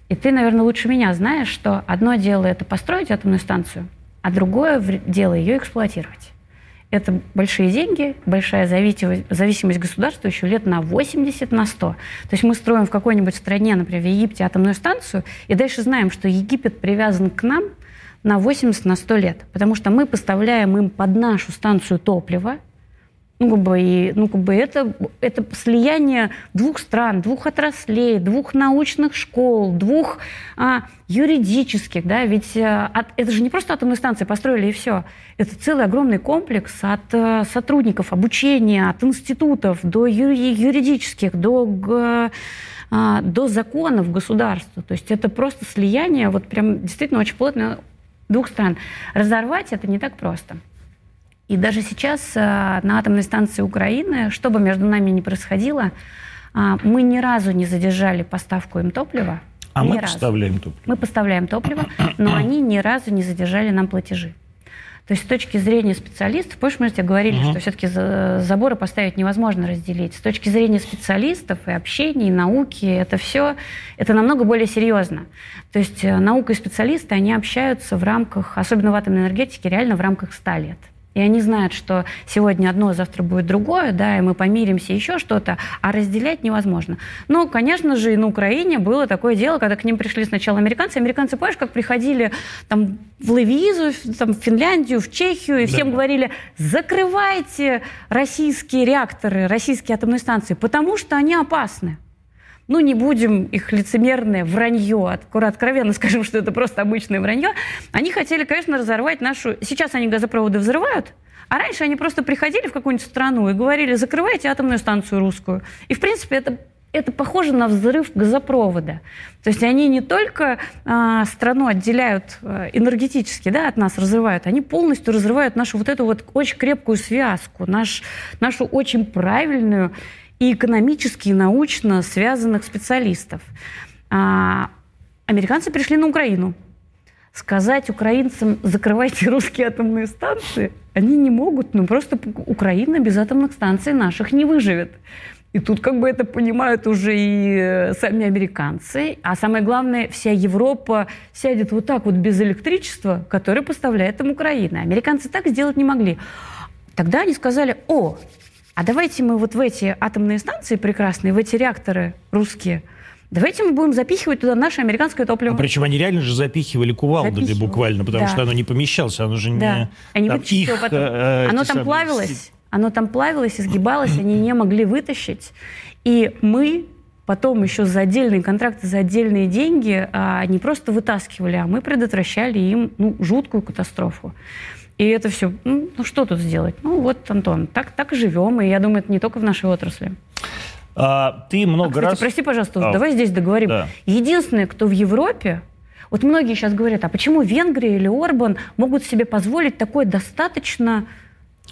И ты, наверное, лучше меня знаешь, что одно дело это построить атомную станцию, а другое дело ее эксплуатировать. Это большие деньги, большая зависимость государства еще лет на 80, на 100. То есть мы строим в какой-нибудь стране, например, в Египте атомную станцию, и дальше знаем, что Египет привязан к нам на 80, на 100 лет. Потому что мы поставляем им под нашу станцию топливо, ну, как бы, и, ну, как бы это, это слияние двух стран, двух отраслей, двух научных школ, двух а, юридических, да, ведь а, от, это же не просто атомные станции построили и все. Это целый огромный комплекс от а, сотрудников обучения, от институтов до ю, юридических, до, а, до законов государства. То есть это просто слияние, вот прям действительно очень плотное двух стран. Разорвать это не так просто. И даже сейчас э, на атомной станции Украины, что бы между нами ни происходило, э, мы ни разу не задержали поставку им топлива. А ни мы разу. поставляем топливо? Мы поставляем топливо, но <clears throat> они ни разу не задержали нам платежи. То есть с точки зрения специалистов, помнишь, мы же тебе говорили, угу. что все-таки заборы поставить невозможно разделить. С точки зрения специалистов и общения, и науки, это все, это намного более серьезно. То есть э, наука и специалисты, они общаются в рамках, особенно в атомной энергетике, реально в рамках 100 лет и они знают, что сегодня одно, завтра будет другое, да, и мы помиримся, еще что-то, а разделять невозможно. Но, конечно же, и на Украине было такое дело, когда к ним пришли сначала американцы. Американцы, помнишь, как приходили там, в Левизу, там, в Финляндию, в Чехию, и да. всем говорили, закрывайте российские реакторы, российские атомные станции, потому что они опасны ну, не будем их лицемерное вранье, откровенно скажем, что это просто обычное вранье, они хотели, конечно, разорвать нашу... Сейчас они газопроводы взрывают, а раньше они просто приходили в какую-нибудь страну и говорили, закрывайте атомную станцию русскую. И, в принципе, это это похоже на взрыв газопровода. То есть они не только э, страну отделяют э, энергетически да, от нас, разрывают, они полностью разрывают нашу вот эту вот очень крепкую связку, наш, нашу очень правильную и экономически, и научно связанных специалистов. А, американцы пришли на Украину. Сказать украинцам, закрывайте <laughs> русские атомные станции, они не могут, ну просто Украина без атомных станций наших не выживет. И тут как бы это понимают уже и э, сами американцы. А самое главное, вся Европа сядет вот так вот без электричества, которое поставляет им Украина. Американцы так сделать не могли. Тогда они сказали, о, а давайте мы вот в эти атомные станции прекрасные, в эти реакторы русские, давайте мы будем запихивать туда наше американское топливо. А причем они реально же запихивали кувалдами запихивали. буквально, потому да. что оно не помещалось, оно же да. не... Они там их, потом. Э, оно там плавилось, оно там плавилось, изгибалось, они не могли вытащить. И мы потом еще за отдельные контракты, за отдельные деньги а, не просто вытаскивали, а мы предотвращали им ну, жуткую катастрофу. И это все, ну, ну что тут сделать? Ну вот, Антон, так, так и живем, и я думаю, это не только в нашей отрасли. А, ты много а, кстати, раз... прости, пожалуйста, а, давай здесь договорим. Да. Единственное, кто в Европе, вот многие сейчас говорят, а почему Венгрия или Орбан могут себе позволить такое достаточно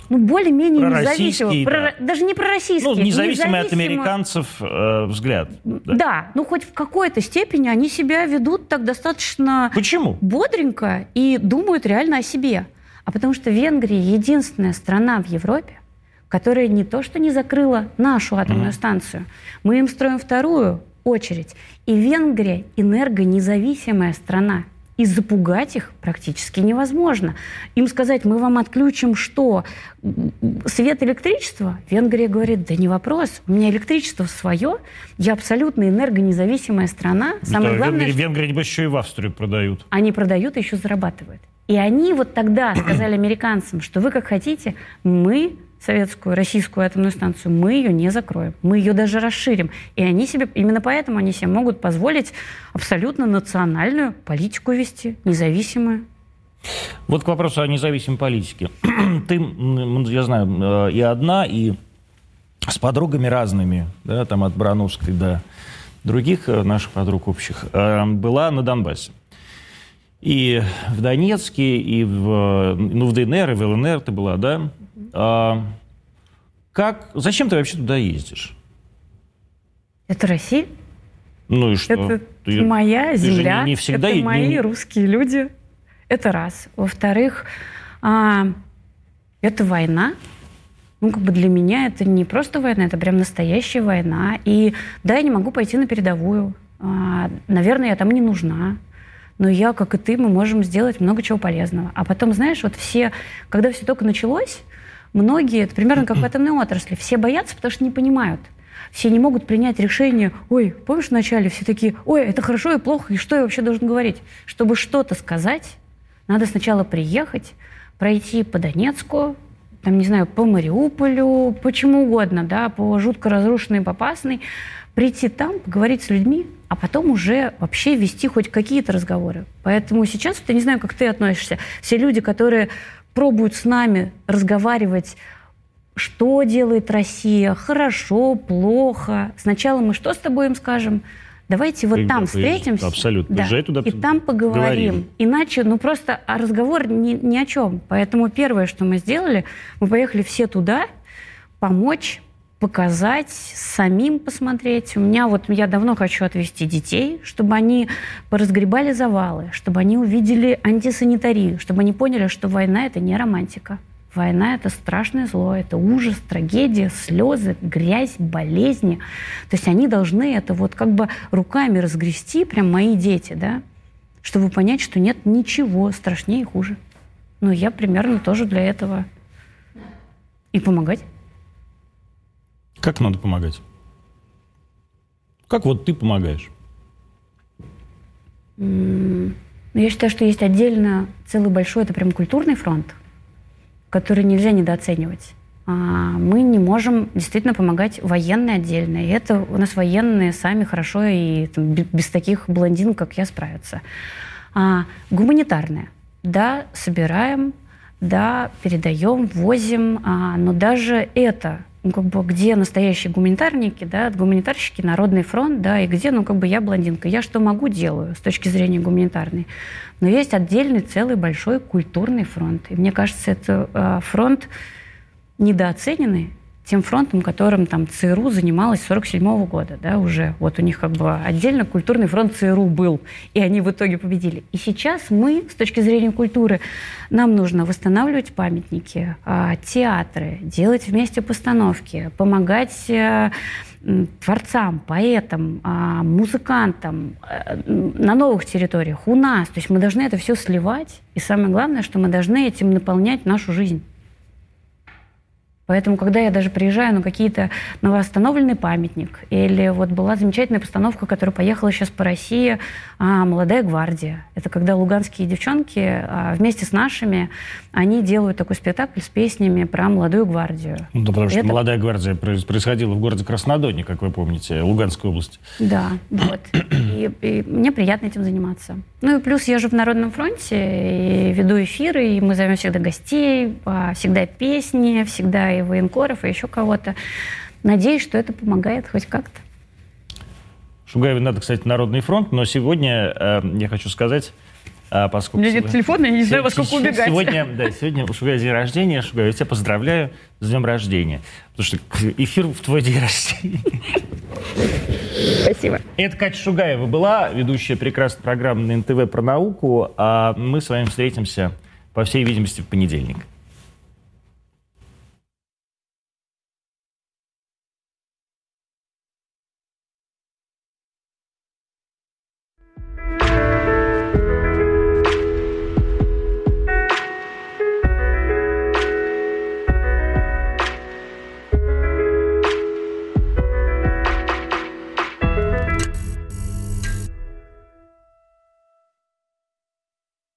ну, более-менее независимый. Про, да. Даже не пророссийский. Ну, независимый от американцев э, взгляд. Да. да, ну хоть в какой-то степени они себя ведут так достаточно... Почему? Бодренько и думают реально о себе. А потому что Венгрия единственная страна в Европе, которая не то что не закрыла нашу атомную mm-hmm. станцию, мы им строим вторую очередь. И Венгрия энергонезависимая страна. И запугать их практически невозможно. Им сказать, мы вам отключим что? Свет, электричество? Венгрия говорит, да не вопрос, у меня электричество свое, я абсолютно энергонезависимая страна. Самое да, главное, Венгрия, небось, еще и в Австрию продают. Они продают и еще зарабатывают. И они вот тогда сказали американцам, что вы как хотите, мы советскую, российскую атомную станцию, мы ее не закроем, мы ее даже расширим. И они себе, именно поэтому они себе могут позволить абсолютно национальную политику вести, независимую. Вот к вопросу о независимой политике. <clears throat> Ты, я знаю, э, и одна, и с подругами разными, да, там от Брановской до других э, наших подруг общих, э, была на Донбассе. И в Донецке, и в, ну, в ДНР, и в ЛНР ты была, да? А, как, зачем ты вообще туда ездишь? Это Россия? Ну и что? Это ты, моя ты земля, не, не всегда это мои не... русские люди. Это раз. Во-вторых, а, это война. Ну, как бы для меня это не просто война, это прям настоящая война. И да, я не могу пойти на передовую. А, наверное, я там не нужна но я, как и ты, мы можем сделать много чего полезного. А потом, знаешь, вот все, когда все только началось, многие, это примерно как в атомной отрасли, все боятся, потому что не понимают. Все не могут принять решение, ой, помнишь, вначале все такие, ой, это хорошо и плохо, и что я вообще должен говорить? Чтобы что-то сказать, надо сначала приехать, пройти по Донецку, там, не знаю, по Мариуполю, почему угодно, да, по жутко разрушенной, попасной, прийти там, поговорить с людьми, а потом уже вообще вести хоть какие-то разговоры. Поэтому сейчас, я не знаю, как ты относишься, все люди, которые пробуют с нами разговаривать, что делает Россия, хорошо, плохо. Сначала мы что с тобой им скажем? Давайте вот там встретимся. Абсолютно. Да, туда и там поговорим. Говорим. Иначе, ну просто а разговор ни, ни о чем. Поэтому первое, что мы сделали, мы поехали все туда помочь показать, самим посмотреть. У меня вот, я давно хочу отвести детей, чтобы они поразгребали завалы, чтобы они увидели антисанитарию, чтобы они поняли, что война – это не романтика. Война – это страшное зло, это ужас, трагедия, слезы, грязь, болезни. То есть они должны это вот как бы руками разгрести, прям мои дети, да, чтобы понять, что нет ничего страшнее и хуже. Но я примерно тоже для этого и помогать. Как надо помогать? Как вот ты помогаешь? Ну, я считаю, что есть отдельно целый большой, это прям культурный фронт, который нельзя недооценивать. А, мы не можем действительно помогать военные отдельно. И это у нас военные сами хорошо и там, без таких блондин, как я, справятся. А, гуманитарные. Да, собираем, да, передаем, возим, а, но даже это как бы, где настоящие гуманитарники, да, гуманитарщики, Народный фронт, да, и где, ну, как бы я блондинка. Я что могу, делаю с точки зрения гуманитарной. Но есть отдельный целый большой культурный фронт. И мне кажется, это э, фронт недооцененный, тем фронтом, которым там ЦРУ занималась с 1947 года, да, уже. Вот у них как бы отдельно культурный фронт ЦРУ был, и они в итоге победили. И сейчас мы, с точки зрения культуры, нам нужно восстанавливать памятники, а, театры, делать вместе постановки, помогать э, творцам, поэтам, а, музыкантам э, на новых территориях, у нас. То есть мы должны это все сливать. И самое главное, что мы должны этим наполнять нашу жизнь. Поэтому, когда я даже приезжаю на какие-то новоостановленный памятник, или вот была замечательная постановка, которая поехала сейчас по России, а, «Молодая гвардия». Это когда луганские девчонки а, вместе с нашими, они делают такой спектакль с песнями про молодую гвардию. Ну, да, потому что Это... «Молодая гвардия» происходила в городе Краснодоне, как вы помните, Луганской области. Да, вот. И, и мне приятно этим заниматься. Ну и плюс я же в Народном фронте, и веду эфиры, и мы зовем всегда гостей, а, всегда песни, всегда и военкоров, и еще кого-то. Надеюсь, что это помогает хоть как-то. Шугаеве надо, кстати, Народный фронт, но сегодня э, я хочу сказать, э, поскольку... У меня нет телефона, я не знаю, во сколько убегать. Сегодня, да, сегодня у Шугая день рождения. Шугай, я тебя поздравляю с днем рождения. Потому что эфир в твой день рождения. Спасибо. Это Катя Шугаева была, ведущая прекрасной программы на НТВ про науку. А мы с вами встретимся, по всей видимости, в понедельник.